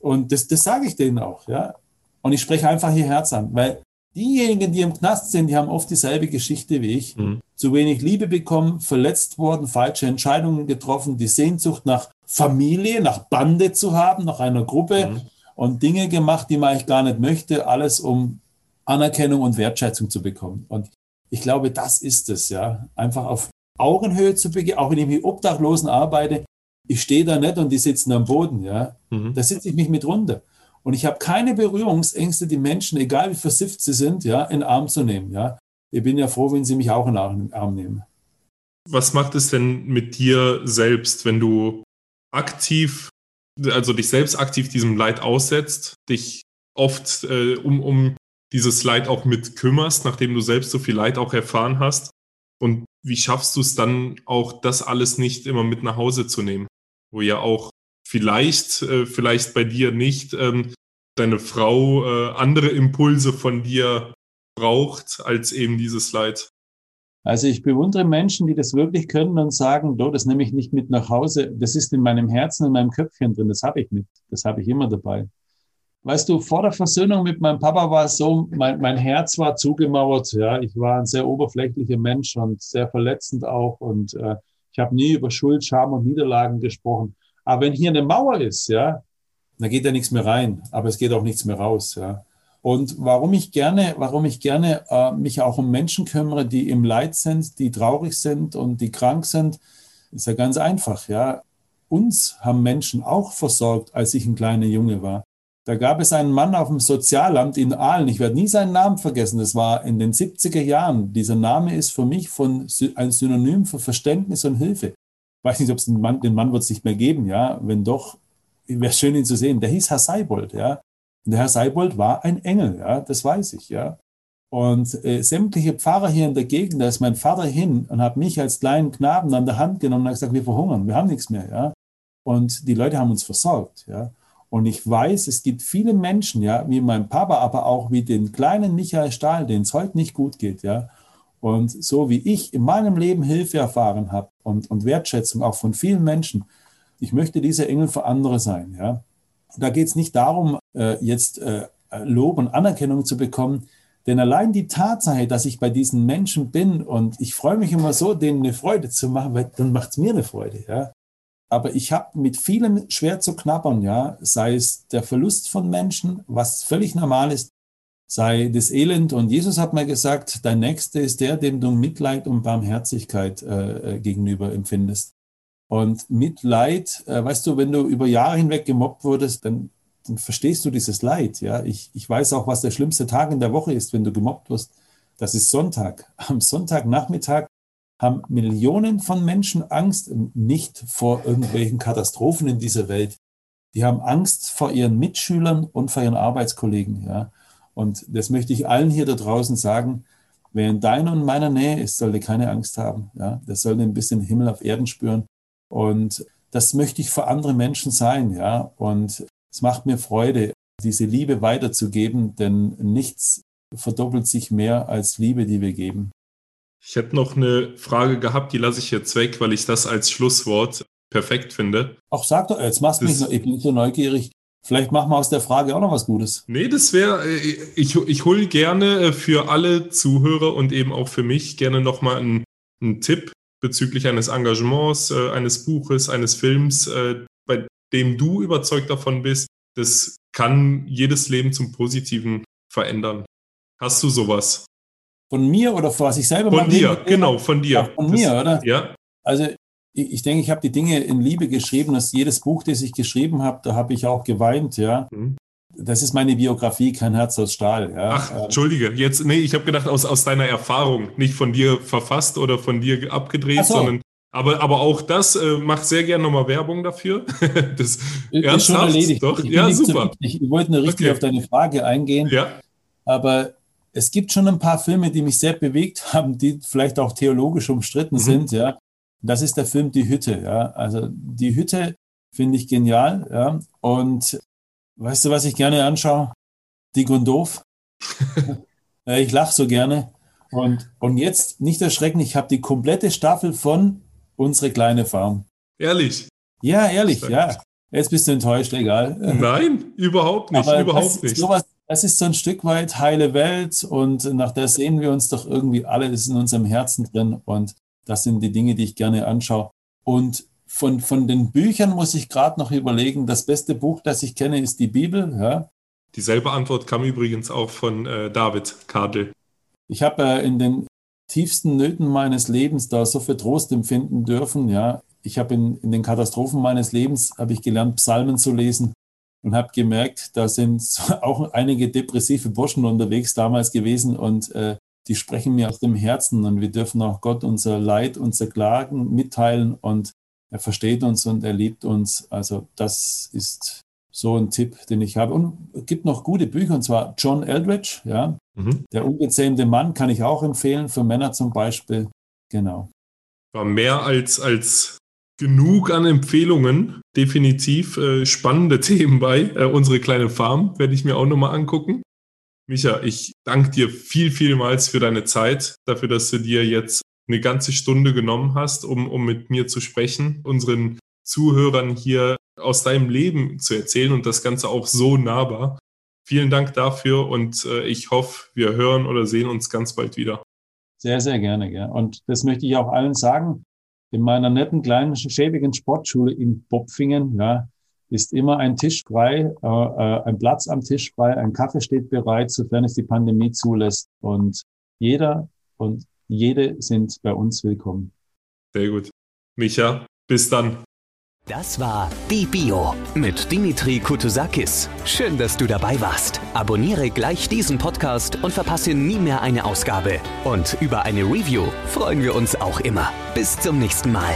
und das, das sage ich denen auch. Ja, und ich spreche einfach ihr Herz an, weil diejenigen, die im Knast sind, die haben oft dieselbe Geschichte wie ich. Mhm. Zu wenig Liebe bekommen, verletzt worden, falsche Entscheidungen getroffen, die Sehnsucht nach Familie, nach Bande zu haben, nach einer Gruppe mhm. und Dinge gemacht, die man eigentlich gar nicht möchte, alles um Anerkennung und Wertschätzung zu bekommen. Und ich glaube, das ist es, ja. Einfach auf Augenhöhe zu begehen, auch wenn ich mit Obdachlosen arbeite. Ich stehe da nicht und die sitzen am Boden, ja. Mhm. Da sitze ich mich mit runter. Und ich habe keine Berührungsängste, die Menschen, egal wie versifft sie sind, ja, in den Arm zu nehmen, ja. Ich bin ja froh, wenn sie mich auch in den Arm nehmen. Was macht es denn mit dir selbst, wenn du aktiv, also dich selbst aktiv diesem Leid aussetzt, dich oft äh, um, um dieses Leid auch mit kümmerst, nachdem du selbst so viel Leid auch erfahren hast? Und wie schaffst du es dann auch, das alles nicht immer mit nach Hause zu nehmen? Wo ja auch vielleicht, äh, vielleicht bei dir nicht ähm, deine Frau äh, andere Impulse von dir braucht als eben dieses Leid. Also ich bewundere Menschen, die das wirklich können und sagen, do, das nehme ich nicht mit nach Hause. Das ist in meinem Herzen, in meinem Köpfchen drin. Das habe ich mit. Das habe ich immer dabei. Weißt du, vor der Versöhnung mit meinem Papa war es so, mein, mein Herz war zugemauert. Ja, ich war ein sehr oberflächlicher Mensch und sehr verletzend auch. Und äh, ich habe nie über Schuld, Scham und Niederlagen gesprochen. Aber wenn hier eine Mauer ist, ja, da geht ja nichts mehr rein, aber es geht auch nichts mehr raus. Ja. Und warum ich gerne, warum ich gerne äh, mich auch um Menschen kümmere, die im Leid sind, die traurig sind und die krank sind, ist ja ganz einfach. Ja, uns haben Menschen auch versorgt, als ich ein kleiner Junge war. Da gab es einen Mann auf dem Sozialamt in Aalen. Ich werde nie seinen Namen vergessen. Das war in den 70er Jahren. Dieser Name ist für mich von, ein Synonym für Verständnis und Hilfe. Weiß nicht, ob es den Mann, den Mann wird es nicht mehr geben. Ja, wenn doch, wäre schön, ihn zu sehen. Der hieß Herr Seibold. Ja, und der Herr Seibold war ein Engel, ja, das weiß ich, ja. Und äh, sämtliche Pfarrer hier in der Gegend, da ist mein Vater hin und hat mich als kleinen Knaben an der Hand genommen und hat gesagt, wir verhungern, wir haben nichts mehr, ja. Und die Leute haben uns versorgt, ja. Und ich weiß, es gibt viele Menschen, ja, wie mein Papa, aber auch wie den kleinen Michael Stahl, denen es heute nicht gut geht, ja. Und so wie ich in meinem Leben Hilfe erfahren habe und, und Wertschätzung auch von vielen Menschen, ich möchte dieser Engel für andere sein, ja. Da geht es nicht darum, äh, jetzt äh, Lob und Anerkennung zu bekommen, denn allein die Tatsache, dass ich bei diesen Menschen bin und ich freue mich immer so, denen eine Freude zu machen, weil dann macht es mir eine Freude. Ja? Aber ich habe mit vielem schwer zu knabbern, ja, sei es der Verlust von Menschen, was völlig normal ist, sei das Elend. Und Jesus hat mal gesagt, dein Nächster ist der, dem du Mitleid und Barmherzigkeit äh, äh gegenüber empfindest. Und Mitleid, äh, weißt du, wenn du über Jahre hinweg gemobbt wurdest, dann, dann verstehst du dieses Leid. Ja, ich, ich weiß auch, was der schlimmste Tag in der Woche ist, wenn du gemobbt wirst. Das ist Sonntag. <laughs> Am Sonntagnachmittag haben Millionen von Menschen Angst, nicht vor irgendwelchen Katastrophen in dieser Welt. Die haben Angst vor ihren Mitschülern und vor ihren Arbeitskollegen. Ja. Und das möchte ich allen hier da draußen sagen. Wer in deiner und meiner Nähe ist, sollte keine Angst haben. Ja. Der soll ein bisschen Himmel auf Erden spüren. Und das möchte ich für andere Menschen sein, ja. Und es macht mir Freude, diese Liebe weiterzugeben, denn nichts verdoppelt sich mehr als Liebe, die wir geben. Ich hätte noch eine Frage gehabt, die lasse ich jetzt weg, weil ich das als Schlusswort perfekt finde. Ach, sag doch, jetzt machst du mich noch, ich bin so neugierig. Vielleicht machen wir aus der Frage auch noch was Gutes. Nee, das wäre, äh, ich, ich hole gerne äh, für alle Zuhörer und eben auch für mich gerne nochmal einen, einen Tipp bezüglich eines Engagements, äh, eines Buches, eines Films, bei dem du überzeugt davon bist, das kann jedes Leben zum Positiven verändern. Hast du sowas? Von mir oder von was ich selber Von dir, genau, von dir. Ja, von das, mir, oder? Ja. Also ich, ich denke, ich habe die Dinge in Liebe geschrieben, dass jedes Buch, das ich geschrieben habe, da habe ich auch geweint, ja. Mhm das ist meine Biografie, kein Herz aus Stahl. Ja. Ach, Entschuldige, jetzt, nee, ich habe gedacht, aus, aus deiner Erfahrung, nicht von dir verfasst oder von dir abgedreht, so. sondern aber, aber auch das äh, macht sehr gerne nochmal Werbung dafür. <laughs> das ist ernsthaft, schon erledigt. Doch? Ja, super. ich wollte nur richtig okay. auf deine Frage eingehen. Ja. Aber es gibt schon ein paar Filme, die mich sehr bewegt haben, die vielleicht auch theologisch umstritten mhm. sind. Ja. Das ist der Film Die Hütte. Ja. Also die Hütte finde ich genial. Ja. Und Weißt du, was ich gerne anschaue? Dick und doof. <laughs> ich lache so gerne. Und, und jetzt nicht erschrecken, ich habe die komplette Staffel von Unsere kleine Farm. Ehrlich? Ja, ehrlich, ja. Jetzt bist du enttäuscht, egal. Nein, überhaupt nicht, Aber überhaupt das, nicht. Sowas, das ist so ein Stück weit heile Welt und nach der sehen wir uns doch irgendwie alle, das ist in unserem Herzen drin und das sind die Dinge, die ich gerne anschaue. Und von, von den Büchern muss ich gerade noch überlegen, das beste Buch, das ich kenne, ist die Bibel. Ja. Dieselbe Antwort kam übrigens auch von äh, David Kadel. Ich habe äh, in den tiefsten Nöten meines Lebens da so viel Trost empfinden dürfen. Ja, ich habe in, in den Katastrophen meines Lebens habe ich gelernt, Psalmen zu lesen und habe gemerkt, da sind <laughs> auch einige depressive Burschen unterwegs damals gewesen und äh, die sprechen mir aus dem Herzen und wir dürfen auch Gott unser Leid, unser Klagen mitteilen und er versteht uns und er liebt uns. Also das ist so ein Tipp, den ich habe. Und es gibt noch gute Bücher, und zwar John Eldridge, ja. Mhm. Der ungezähmte Mann kann ich auch empfehlen, für Männer zum Beispiel. Genau. War mehr als, als genug an Empfehlungen. Definitiv äh, spannende <laughs> Themen bei. Äh, unsere kleine Farm werde ich mir auch nochmal angucken. Micha, ich danke dir viel, vielmals für deine Zeit, dafür, dass du dir jetzt eine ganze Stunde genommen hast, um, um mit mir zu sprechen, unseren Zuhörern hier aus deinem Leben zu erzählen und das Ganze auch so nahbar. Vielen Dank dafür und äh, ich hoffe, wir hören oder sehen uns ganz bald wieder. Sehr, sehr gerne. Ja. Und das möchte ich auch allen sagen. In meiner netten kleinen schäbigen Sportschule in Bopfingen ja, ist immer ein Tisch frei, äh, äh, ein Platz am Tisch frei, ein Kaffee steht bereit, sofern es die Pandemie zulässt. Und jeder und jede sind bei uns willkommen. Sehr gut. Micha, bis dann. Das war Die Bio mit Dimitri Kutusakis. Schön, dass du dabei warst. Abonniere gleich diesen Podcast und verpasse nie mehr eine Ausgabe. Und über eine Review freuen wir uns auch immer. Bis zum nächsten Mal.